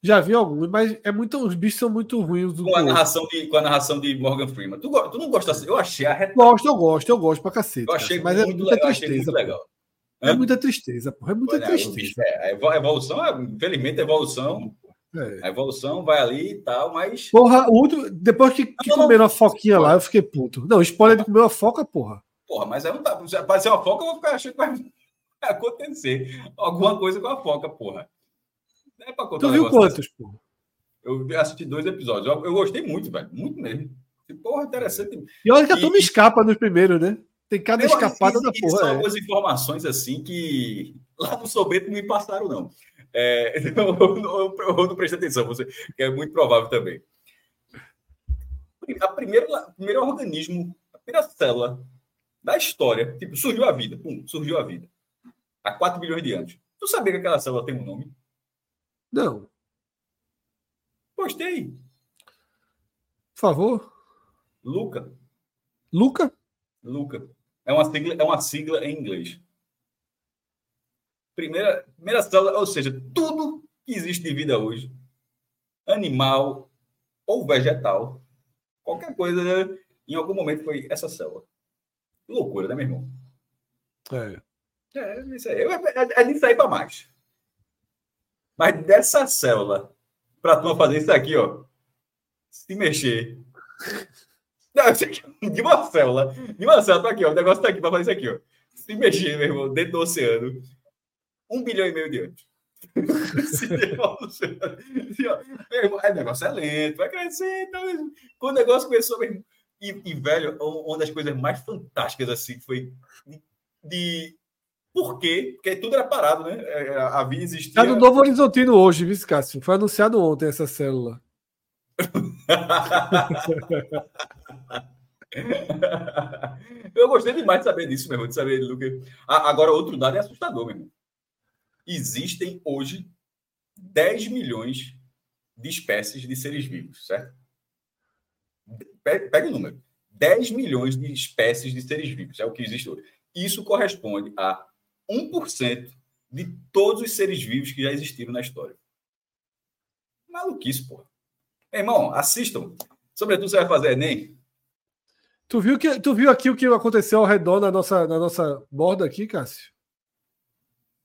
Speaker 1: Já vi alguns, mas é muito, os bichos são muito ruins.
Speaker 2: com, a narração de, com a narração de Morgan Freeman. Tu, tu não gosta assim? Eu achei a
Speaker 1: reta... Gosto, eu gosto, eu gosto pra cacete.
Speaker 2: Eu achei cara, mas é muito é muita legal, tristeza. legal.
Speaker 1: É muita tristeza, porra. É muita é, tristeza.
Speaker 2: É, a evolução, infelizmente, a evolução. É. A evolução vai ali e tal, mas.
Speaker 1: Porra, o último, depois que, que comeram a foquinha lá, eu fiquei puto. Não, spoiler de comer a foca, porra.
Speaker 2: Porra, mas aí não tá. Pode ser uma foca, eu vou ficar achando que vai acontecer alguma coisa com a foca, porra.
Speaker 1: Não é pra contar tu viu quantos, assim. porra?
Speaker 2: Eu assisti dois episódios. Eu, eu gostei muito, velho. Muito mesmo. Porra, interessante.
Speaker 1: E olha que a turma escapa nos primeiros, né? Tem cada Meu, escapada da porra. São
Speaker 2: é. algumas informações assim que lá no Sobeto não me passaram, não. É, eu, eu, eu, não prestei atenção, você, que é muito provável também. A primeira, o primeiro organismo, a primeira célula da história, tipo, surgiu a vida, pum, surgiu a vida. Há 4 bilhões de anos. Tu sabia que aquela célula tem um nome?
Speaker 1: Não.
Speaker 2: Gostei.
Speaker 1: Por favor.
Speaker 2: Luca.
Speaker 1: Luca?
Speaker 2: Luca. É uma sigla, é uma sigla em inglês. Primeira, primeira célula, ou seja, tudo que existe de vida hoje, animal ou vegetal, qualquer coisa, em algum momento foi essa célula. Loucura, né, meu irmão?
Speaker 1: É.
Speaker 2: É, isso aí. É, é, é disso aí para mais. Mas dessa célula para tu fazer isso aqui, ó. Se mexer. Não, isso aqui, de uma célula. De uma célula, tá aqui, ó. O negócio tá aqui para fazer isso aqui, ó. Se mexer, meu irmão, dentro do oceano. Um bilhão e meio de anos. é, o negócio é lento, vai crescer. Então, quando o negócio começou mesmo. E, e, velho, uma das coisas mais fantásticas assim foi de, de por quê? Porque tudo era parado, né? É, a vida existia. Está
Speaker 1: no Novo Horizontino hoje, viu, Cássio? Foi anunciado ontem essa célula.
Speaker 2: Eu gostei demais de saber disso, meu irmão, de saber do que. Agora, outro dado é assustador, meu irmão. Existem hoje 10 milhões de espécies de seres vivos, certo? Pega o número. 10 milhões de espécies de seres vivos, é o que existe hoje. Isso corresponde a 1% de todos os seres vivos que já existiram na história. Maluquice, pô. irmão, assistam. Sobretudo você vai fazer Enem.
Speaker 1: Tu viu, que, tu viu aqui o que aconteceu ao redor na nossa, na nossa borda aqui, Cássio?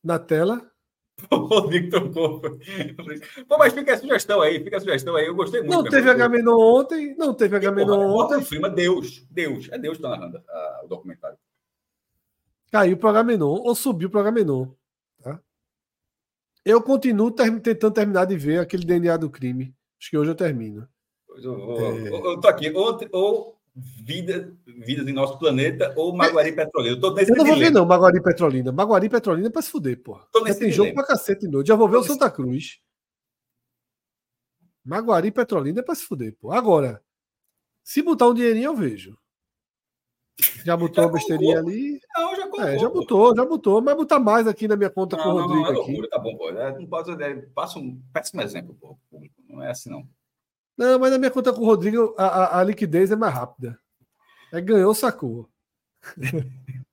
Speaker 1: Na tela.
Speaker 2: O Victor Pô, mas fica a sugestão aí, fica a sugestão aí. Eu gostei muito.
Speaker 1: Não teve Agamenon ontem, não teve Agamenon ontem.
Speaker 2: Firma Deus, Deus. É Deus que está narrando a, o documentário.
Speaker 1: Caiu para Agamenon ou subiu para Agamenon. Tá? Eu continuo ter, tentando terminar de ver aquele DNA do crime. Acho que hoje eu termino.
Speaker 2: Eu, é... eu tô aqui. Ou, ou vida, Vidas em Nosso Planeta ou Maguari é... Petrolina. Eu, tô
Speaker 1: eu não vou ver, não, Maguari Petrolina. Maguari Petrolina é para se fuder, porra. Já tem jogo para cacete noite. Já vou ver o Santa Cruz. Maguari Petrolina é para se fuder, pô. Agora, se botar um dinheirinho, eu vejo. Já botou já a besteirinha ali?
Speaker 2: Não, já colocou.
Speaker 1: É, já botou, já botou, mas botar mais aqui na minha conta não, com o Rodrigo. Não, não, é
Speaker 2: loucura, tá bom, pô. É, não pode, passa um péssimo exemplo, pô. Não é assim, não.
Speaker 1: Não, mas na minha conta com o Rodrigo, a, a, a liquidez é mais rápida. É ganhou, sacou.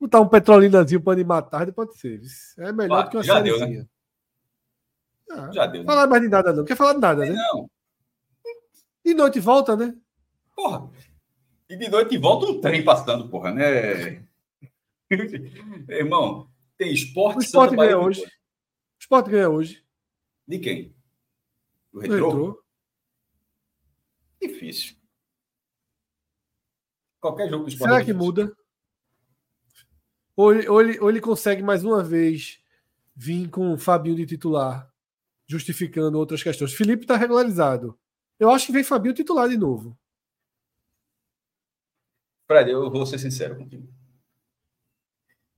Speaker 1: Botar um petrolinazinho para animar tarde pode ser. É melhor do que uma já Deu, né?
Speaker 2: ah, já deu. Né?
Speaker 1: Falar mais de nada, não. Quer falar de nada, né?
Speaker 2: Não.
Speaker 1: De noite volta, né?
Speaker 2: Porra. E de noite volta um trem passando, porra, né? Irmão, tem esporte.
Speaker 1: O esporte ganha hoje. O esporte ganha hoje.
Speaker 2: De quem?
Speaker 1: Do retrô? retrô?
Speaker 2: Difícil. Qualquer jogo do
Speaker 1: esporte. Será é que muda? Ou ele, ou, ele, ou ele consegue mais uma vez vir com o Fabinho de titular, justificando outras questões. Felipe está regularizado. Eu acho que vem Fabinho titular de novo.
Speaker 2: Fred, eu vou ser sincero contigo.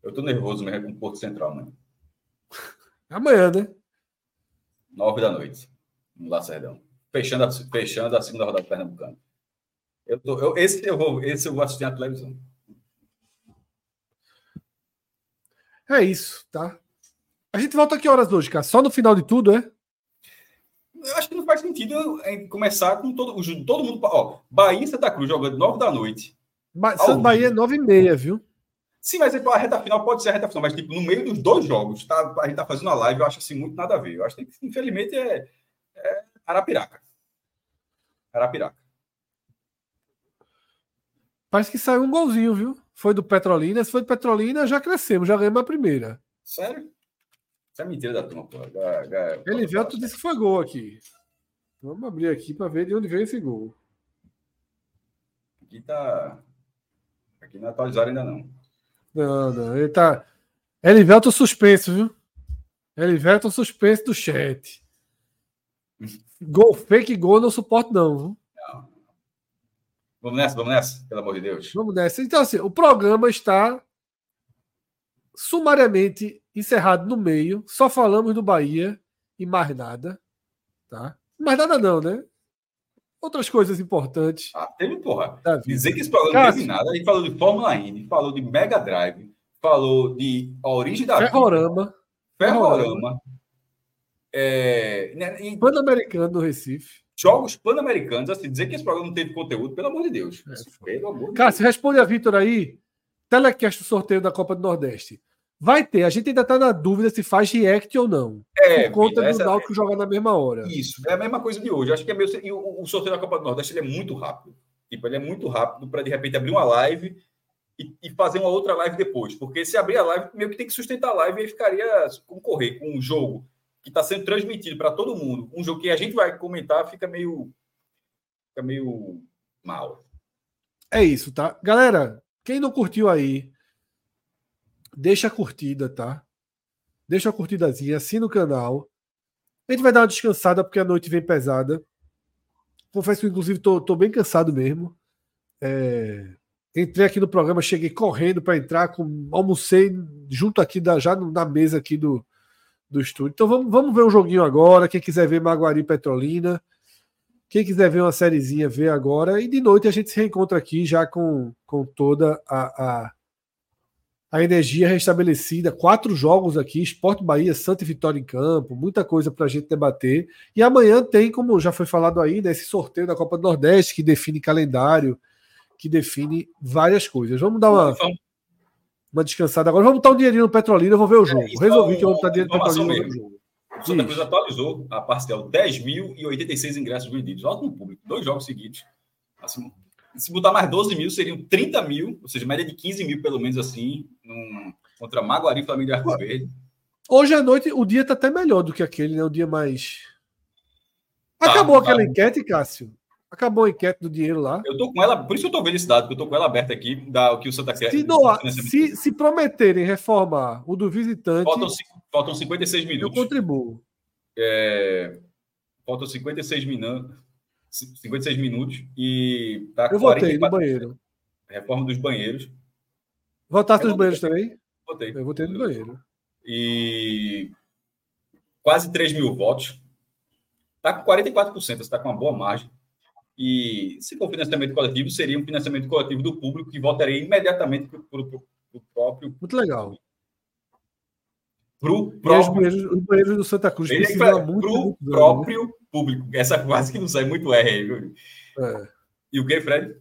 Speaker 2: Eu tô nervoso mesmo com o Porto Central, mano.
Speaker 1: Amanhã, né?
Speaker 2: Nove da noite, no Lacerdão. Fechando a, fechando a segunda rodada do Pernambucano. Eu tô, eu, esse, eu vou, esse eu vou assistir na televisão.
Speaker 1: É isso, tá? A gente volta que horas hoje, cara? Só no final de tudo, é?
Speaker 2: Eu acho que não faz sentido começar com todo, todo mundo. Ó, Bahia e Santa Cruz jogando 9 da noite.
Speaker 1: Ba Santa Bahia é 9 e meia, viu?
Speaker 2: Sim, mas a reta final pode ser a reta final, mas tipo, no meio dos dois jogos, tá, a gente tá fazendo uma live, eu acho assim, muito nada a ver. Eu acho que, infelizmente, é, é Arapiraca. Arapiraca.
Speaker 1: Parece que saiu um golzinho, viu? Foi do Petrolina. Se foi do Petrolina, já crescemos, já ganhamos a primeira.
Speaker 2: Sério? Isso é mentira da turma, pô.
Speaker 1: Ele veio, tu disse que foi gol aqui. Vamos abrir aqui para ver de onde veio esse gol.
Speaker 2: Aqui tá. Aqui não é atualizaram ainda não.
Speaker 1: Não, não. Ele tá. Elivelto suspenso, viu? Elivelto suspenso do chat. Gol, fake gol não suporto, não. Não.
Speaker 2: Vamos nessa, vamos nessa, pelo amor de Deus.
Speaker 1: Vamos nessa. Então, assim, o programa está sumariamente encerrado no meio. Só falamos do Bahia e mais nada. Tá? Mais nada, não, né? Outras coisas importantes.
Speaker 2: Ah, teve, porra. Dizer que esse programa não teve nada. A gente falou de Fórmula Indy, falou de Mega Drive, falou de a origem da
Speaker 1: Ferrorama.
Speaker 2: Vida, Ferrorama. É,
Speaker 1: né. Pan-Americano do Recife.
Speaker 2: Jogos pan-americanos, assim, dizer que esse programa não teve conteúdo, pelo amor de Deus. É, pelo
Speaker 1: amor de Cara, Deus. se responde a Vitor aí, telecast o sorteio da Copa do Nordeste. Vai ter, a gente ainda está na dúvida se faz react ou não. É, por conta do Náutico é... jogar na mesma hora.
Speaker 2: Isso, é a mesma coisa de hoje. Acho que é meio... e o, o sorteio da Copa do Nordeste é muito rápido. Tipo, ele é muito rápido para de repente abrir uma live e, e, fazer uma outra live depois. Porque se abrir a live, meio que tem que sustentar a live e aí ficaria concorrer com um jogo que está sendo transmitido para todo mundo, um jogo que a gente vai comentar, fica meio, fica meio mal.
Speaker 1: É isso, tá? Galera, quem não curtiu aí, deixa a curtida, tá? Deixa a curtidazinha, assina o canal. A gente vai dar uma descansada porque a noite vem pesada. Confesso que, inclusive, tô, tô bem cansado mesmo. É... Entrei aqui no programa, cheguei correndo para entrar, com... almocei junto aqui da, já na mesa aqui do, do estúdio. Então vamos, vamos ver um joguinho agora. Quem quiser ver Maguari Petrolina, quem quiser ver uma sériezinha, vê agora. E de noite a gente se reencontra aqui já com, com toda a, a, a energia restabelecida. Quatro jogos aqui: Esporte Bahia, Santa e Vitória em campo, muita coisa para a gente debater. E amanhã tem, como já foi falado aí, né, esse sorteio da Copa do Nordeste que define calendário, que define várias coisas. Vamos dar uma uma descansada agora. Vamos botar um dinheirinho no Petrolina, eu vou ver o é, jogo. É, Resolvi que eu vou botar dinheiro no Petrolina. Mesmo.
Speaker 2: O Santa Cruz atualizou a parcial 10.086 ingressos vendidos. Alto no público, dois jogos seguidos. Assim, se botar mais 12 mil, seriam 30 mil, ou seja, média de 15 mil, pelo menos assim, num, contra Maguari, Flamengo e Arco Verde.
Speaker 1: Hoje à noite, o dia está até melhor do que aquele, né? O dia mais. Tá, Acabou tá, aquela tá. enquete, Cássio? Acabou a enquete do dinheiro lá.
Speaker 2: Eu tô com ela, por isso eu tô vendo esse dado, porque eu tô com ela aberta aqui, da, o que o Santa Cruz.
Speaker 1: Se, doar, se, se prometerem reformar o do visitante.
Speaker 2: Faltam, faltam 56 minutos.
Speaker 1: Eu contribuo.
Speaker 2: É, faltam 56 minutos. 56 minutos e tá
Speaker 1: Eu votei no banheiro.
Speaker 2: Reforma dos banheiros.
Speaker 1: Votasse nos banheiros também?
Speaker 2: Votei.
Speaker 1: Eu votei no banheiro.
Speaker 2: E quase 3 mil votos. Está com 44%, está com uma boa margem. E se for financiamento coletivo, seria um financiamento coletivo do público que votaria imediatamente para o próprio.
Speaker 1: Muito legal.
Speaker 2: Para o próprio.
Speaker 1: Os banheiros, do Santa Cruz
Speaker 2: precisam muito. Para o próprio né? público. Essa quase que não sai muito R viu? É. E o que, Fred?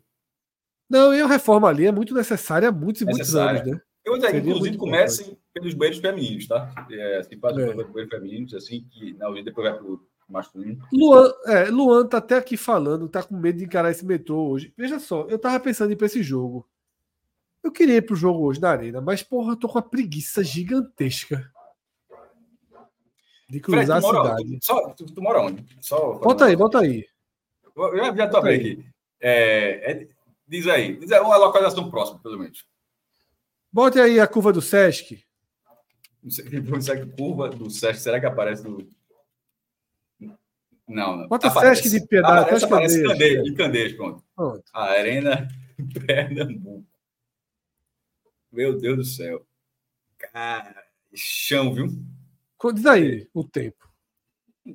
Speaker 1: Não, e a reforma ali é muito necessária há muitos e muitos anos, né?
Speaker 2: Eu dizer, inclusive, comecem pelos banheiros femininos, tá? É, se faz é. banheiros femininos, assim, que na depois vai para masculino.
Speaker 1: Luan, é, Luan tá até aqui falando, tá com medo de encarar esse metrô hoje. Veja só, eu tava pensando em ir pra esse jogo. Eu queria ir pro jogo hoje na arena, mas porra, eu tô com uma preguiça gigantesca de cruzar
Speaker 2: Fred,
Speaker 1: a
Speaker 2: mora,
Speaker 1: cidade.
Speaker 2: tu, só, tu, tu mora onde? Só,
Speaker 1: Bota aí, bota aí.
Speaker 2: Eu já, já tô abrindo aqui. É, é, diz aí, diz aí uma localização próxima, pelo menos.
Speaker 1: Bote aí a curva do Sesc.
Speaker 2: Não sei, não sei que curva do Sesc, será que aparece no. Não, não.
Speaker 1: Bota
Speaker 2: Aparece.
Speaker 1: Sesc de Piedade,
Speaker 2: Aparece, aparece
Speaker 1: Candeias.
Speaker 2: Candeias, Candeias, pronto.
Speaker 1: Pronto.
Speaker 2: Arena Pernambuco. Meu Deus do céu. Cara, chão, viu?
Speaker 1: Diz aí o tempo.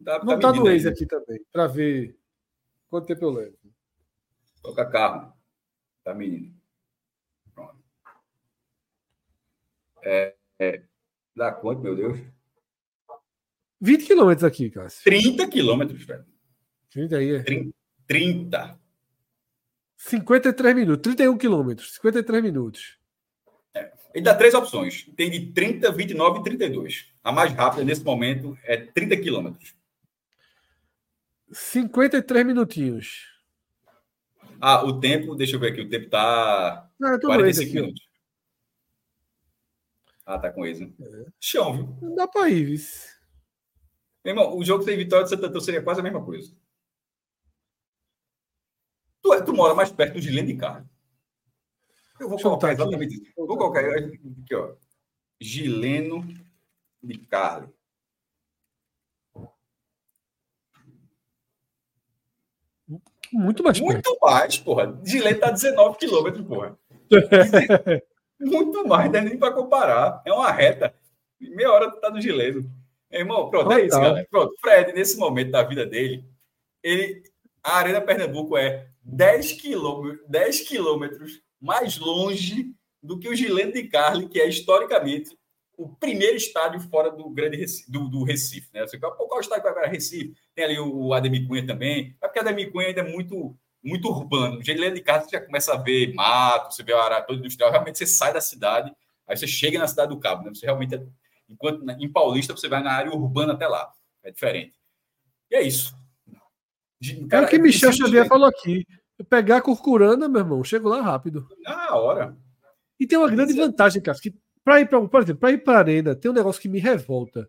Speaker 2: Tá,
Speaker 1: Não tá no. Waze aqui também, para ver quanto tempo eu levo.
Speaker 2: Toca carro. Tá medindo. Pronto. É, é, dá quanto, meu Deus?
Speaker 1: 20 quilômetros aqui, Cássio.
Speaker 2: 30 quilômetros, velho.
Speaker 1: 30 aí é.
Speaker 2: 30.
Speaker 1: 53 minutos, 31 quilômetros, 53 minutos.
Speaker 2: Ele dá três opções. Tem de 30, 29 e 32. A mais rápida nesse momento é 30 quilômetros.
Speaker 1: 53 minutinhos.
Speaker 2: Ah, o tempo, deixa eu ver aqui, o tempo tá
Speaker 1: Não, eu tô no Waze
Speaker 2: 45
Speaker 1: aqui.
Speaker 2: minutos. Ah, tá com isso. Chão, viu?
Speaker 1: Não dá pra ir, vice.
Speaker 2: Meu irmão, o jogo sem vitória de Cruz seria quase a mesma coisa. Tu, é- tu mora mais perto do Gilene de Carne. Eu vou
Speaker 1: Deixa
Speaker 2: colocar exatamente isso. Vou colocar aqui, ó. Gileno de Carne.
Speaker 1: Muito mais perto.
Speaker 2: Muito mais, porra. Gilene tá 19 quilômetros, porra. Muito mais, não é nem para comparar. É uma reta. Meia hora tu tá no Gileno. Meu irmão, pronto, é isso,
Speaker 1: Total.
Speaker 2: galera. Pronto, Fred, nesse momento da vida dele, ele, a Arena Pernambuco é 10 quilômetros, 10 quilômetros mais longe do que o Gileno de Carli, que é historicamente o primeiro estádio fora do grande Recife, do, do Recife, né? Você fala, pô, qual estádio vai para Recife? Tem ali o, Ademir Cunha também. É porque o Ademir Cunha ainda é muito, muito urbano. O Gileno de Carli você já começa a ver mato, você vê o arara todo industrial. Realmente você sai da cidade, aí você chega na cidade do Cabo, né? Você realmente, é- enquanto em Paulista você vai na área urbana até lá. É diferente. E é isso.
Speaker 1: É o que Michel
Speaker 2: simplesmente
Speaker 1: Xavier falou aqui. Eu pegar a Curcurana, meu irmão, chego lá rápido.
Speaker 2: Na hora.
Speaker 1: E tem uma grande vantagem, Cássio, que para ir para, por exemplo, para ir para arena, tem um negócio que me revolta.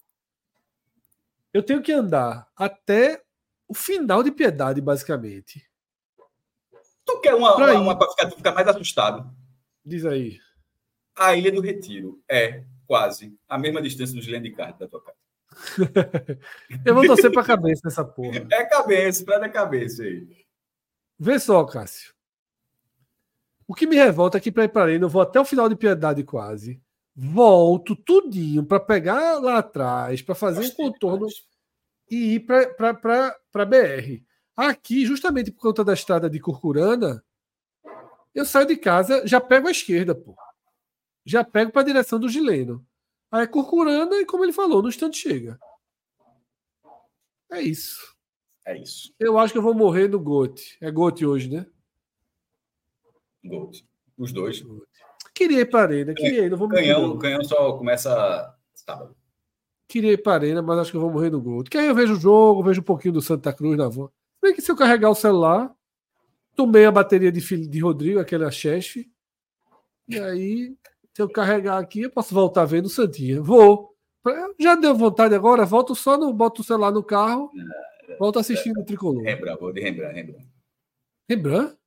Speaker 1: Eu tenho que andar até o final de Piedade, basicamente.
Speaker 2: Tu quer uma,
Speaker 1: Pra
Speaker 2: uma, uma para ficar, ficar mais assustado?
Speaker 1: Diz aí.
Speaker 2: A Ilha do Retiro é quase a mesma distância do Gilene de Carli da tua casa.
Speaker 1: Eu vou torcer para cabeça nessa porra.
Speaker 2: É cabeça, para da cabeça aí.
Speaker 1: Vê só, Cássio. O que me revolta é que para ir para arena eu vou até o final de Piedade quase. Volto tudinho para pegar lá atrás, para fazer um contorno e ir para BR. Aqui, justamente por conta da estrada de Curcurana, eu saio de casa, já pego a esquerda, pô. Já pego para a direção do Gileno. Aí é Curcurana e, como ele falou, no instante chega. É isso.
Speaker 2: É isso.
Speaker 1: Eu acho que eu vou morrer no Gote. É Gote hoje, né?
Speaker 2: Gold. Os dois.
Speaker 1: Queria ir para arena, queria ir, não vou morrer.
Speaker 2: Canhão, canhão só começa sábado.
Speaker 1: Queria ir para arena, mas acho que eu vou morrer no Gote. Que aí eu vejo o jogo, vejo um pouquinho do Santa Cruz na van. Bem que se eu carregar o celular, tomei a bateria de, de Rodrigo, aquela chefe. E aí, se eu carregar aqui, eu posso voltar vendo o Santinha. Vou. Já deu vontade agora, volto só no. Boto o celular no carro, volto assistindo o tricolor.
Speaker 2: Rembrandt, vou de Rembrandt, Rembrandt.
Speaker 1: Rembrandt?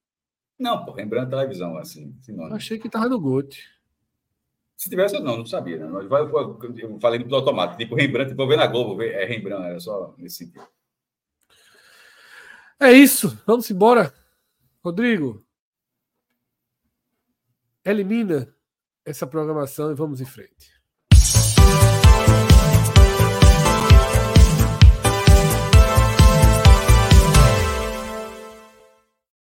Speaker 2: Não, pô, Rembrandt é televisão, assim. não.
Speaker 1: Achei que tava no Gote.
Speaker 2: Se tivesse, eu não, não sabia. Né? Eu falei no automático. Tipo, Rembrandt, vou ver na Globo, ver, é Rembrandt, era só nesse sentido.
Speaker 1: É isso. Vamos embora. Rodrigo. Elimina essa programação e vamos em frente.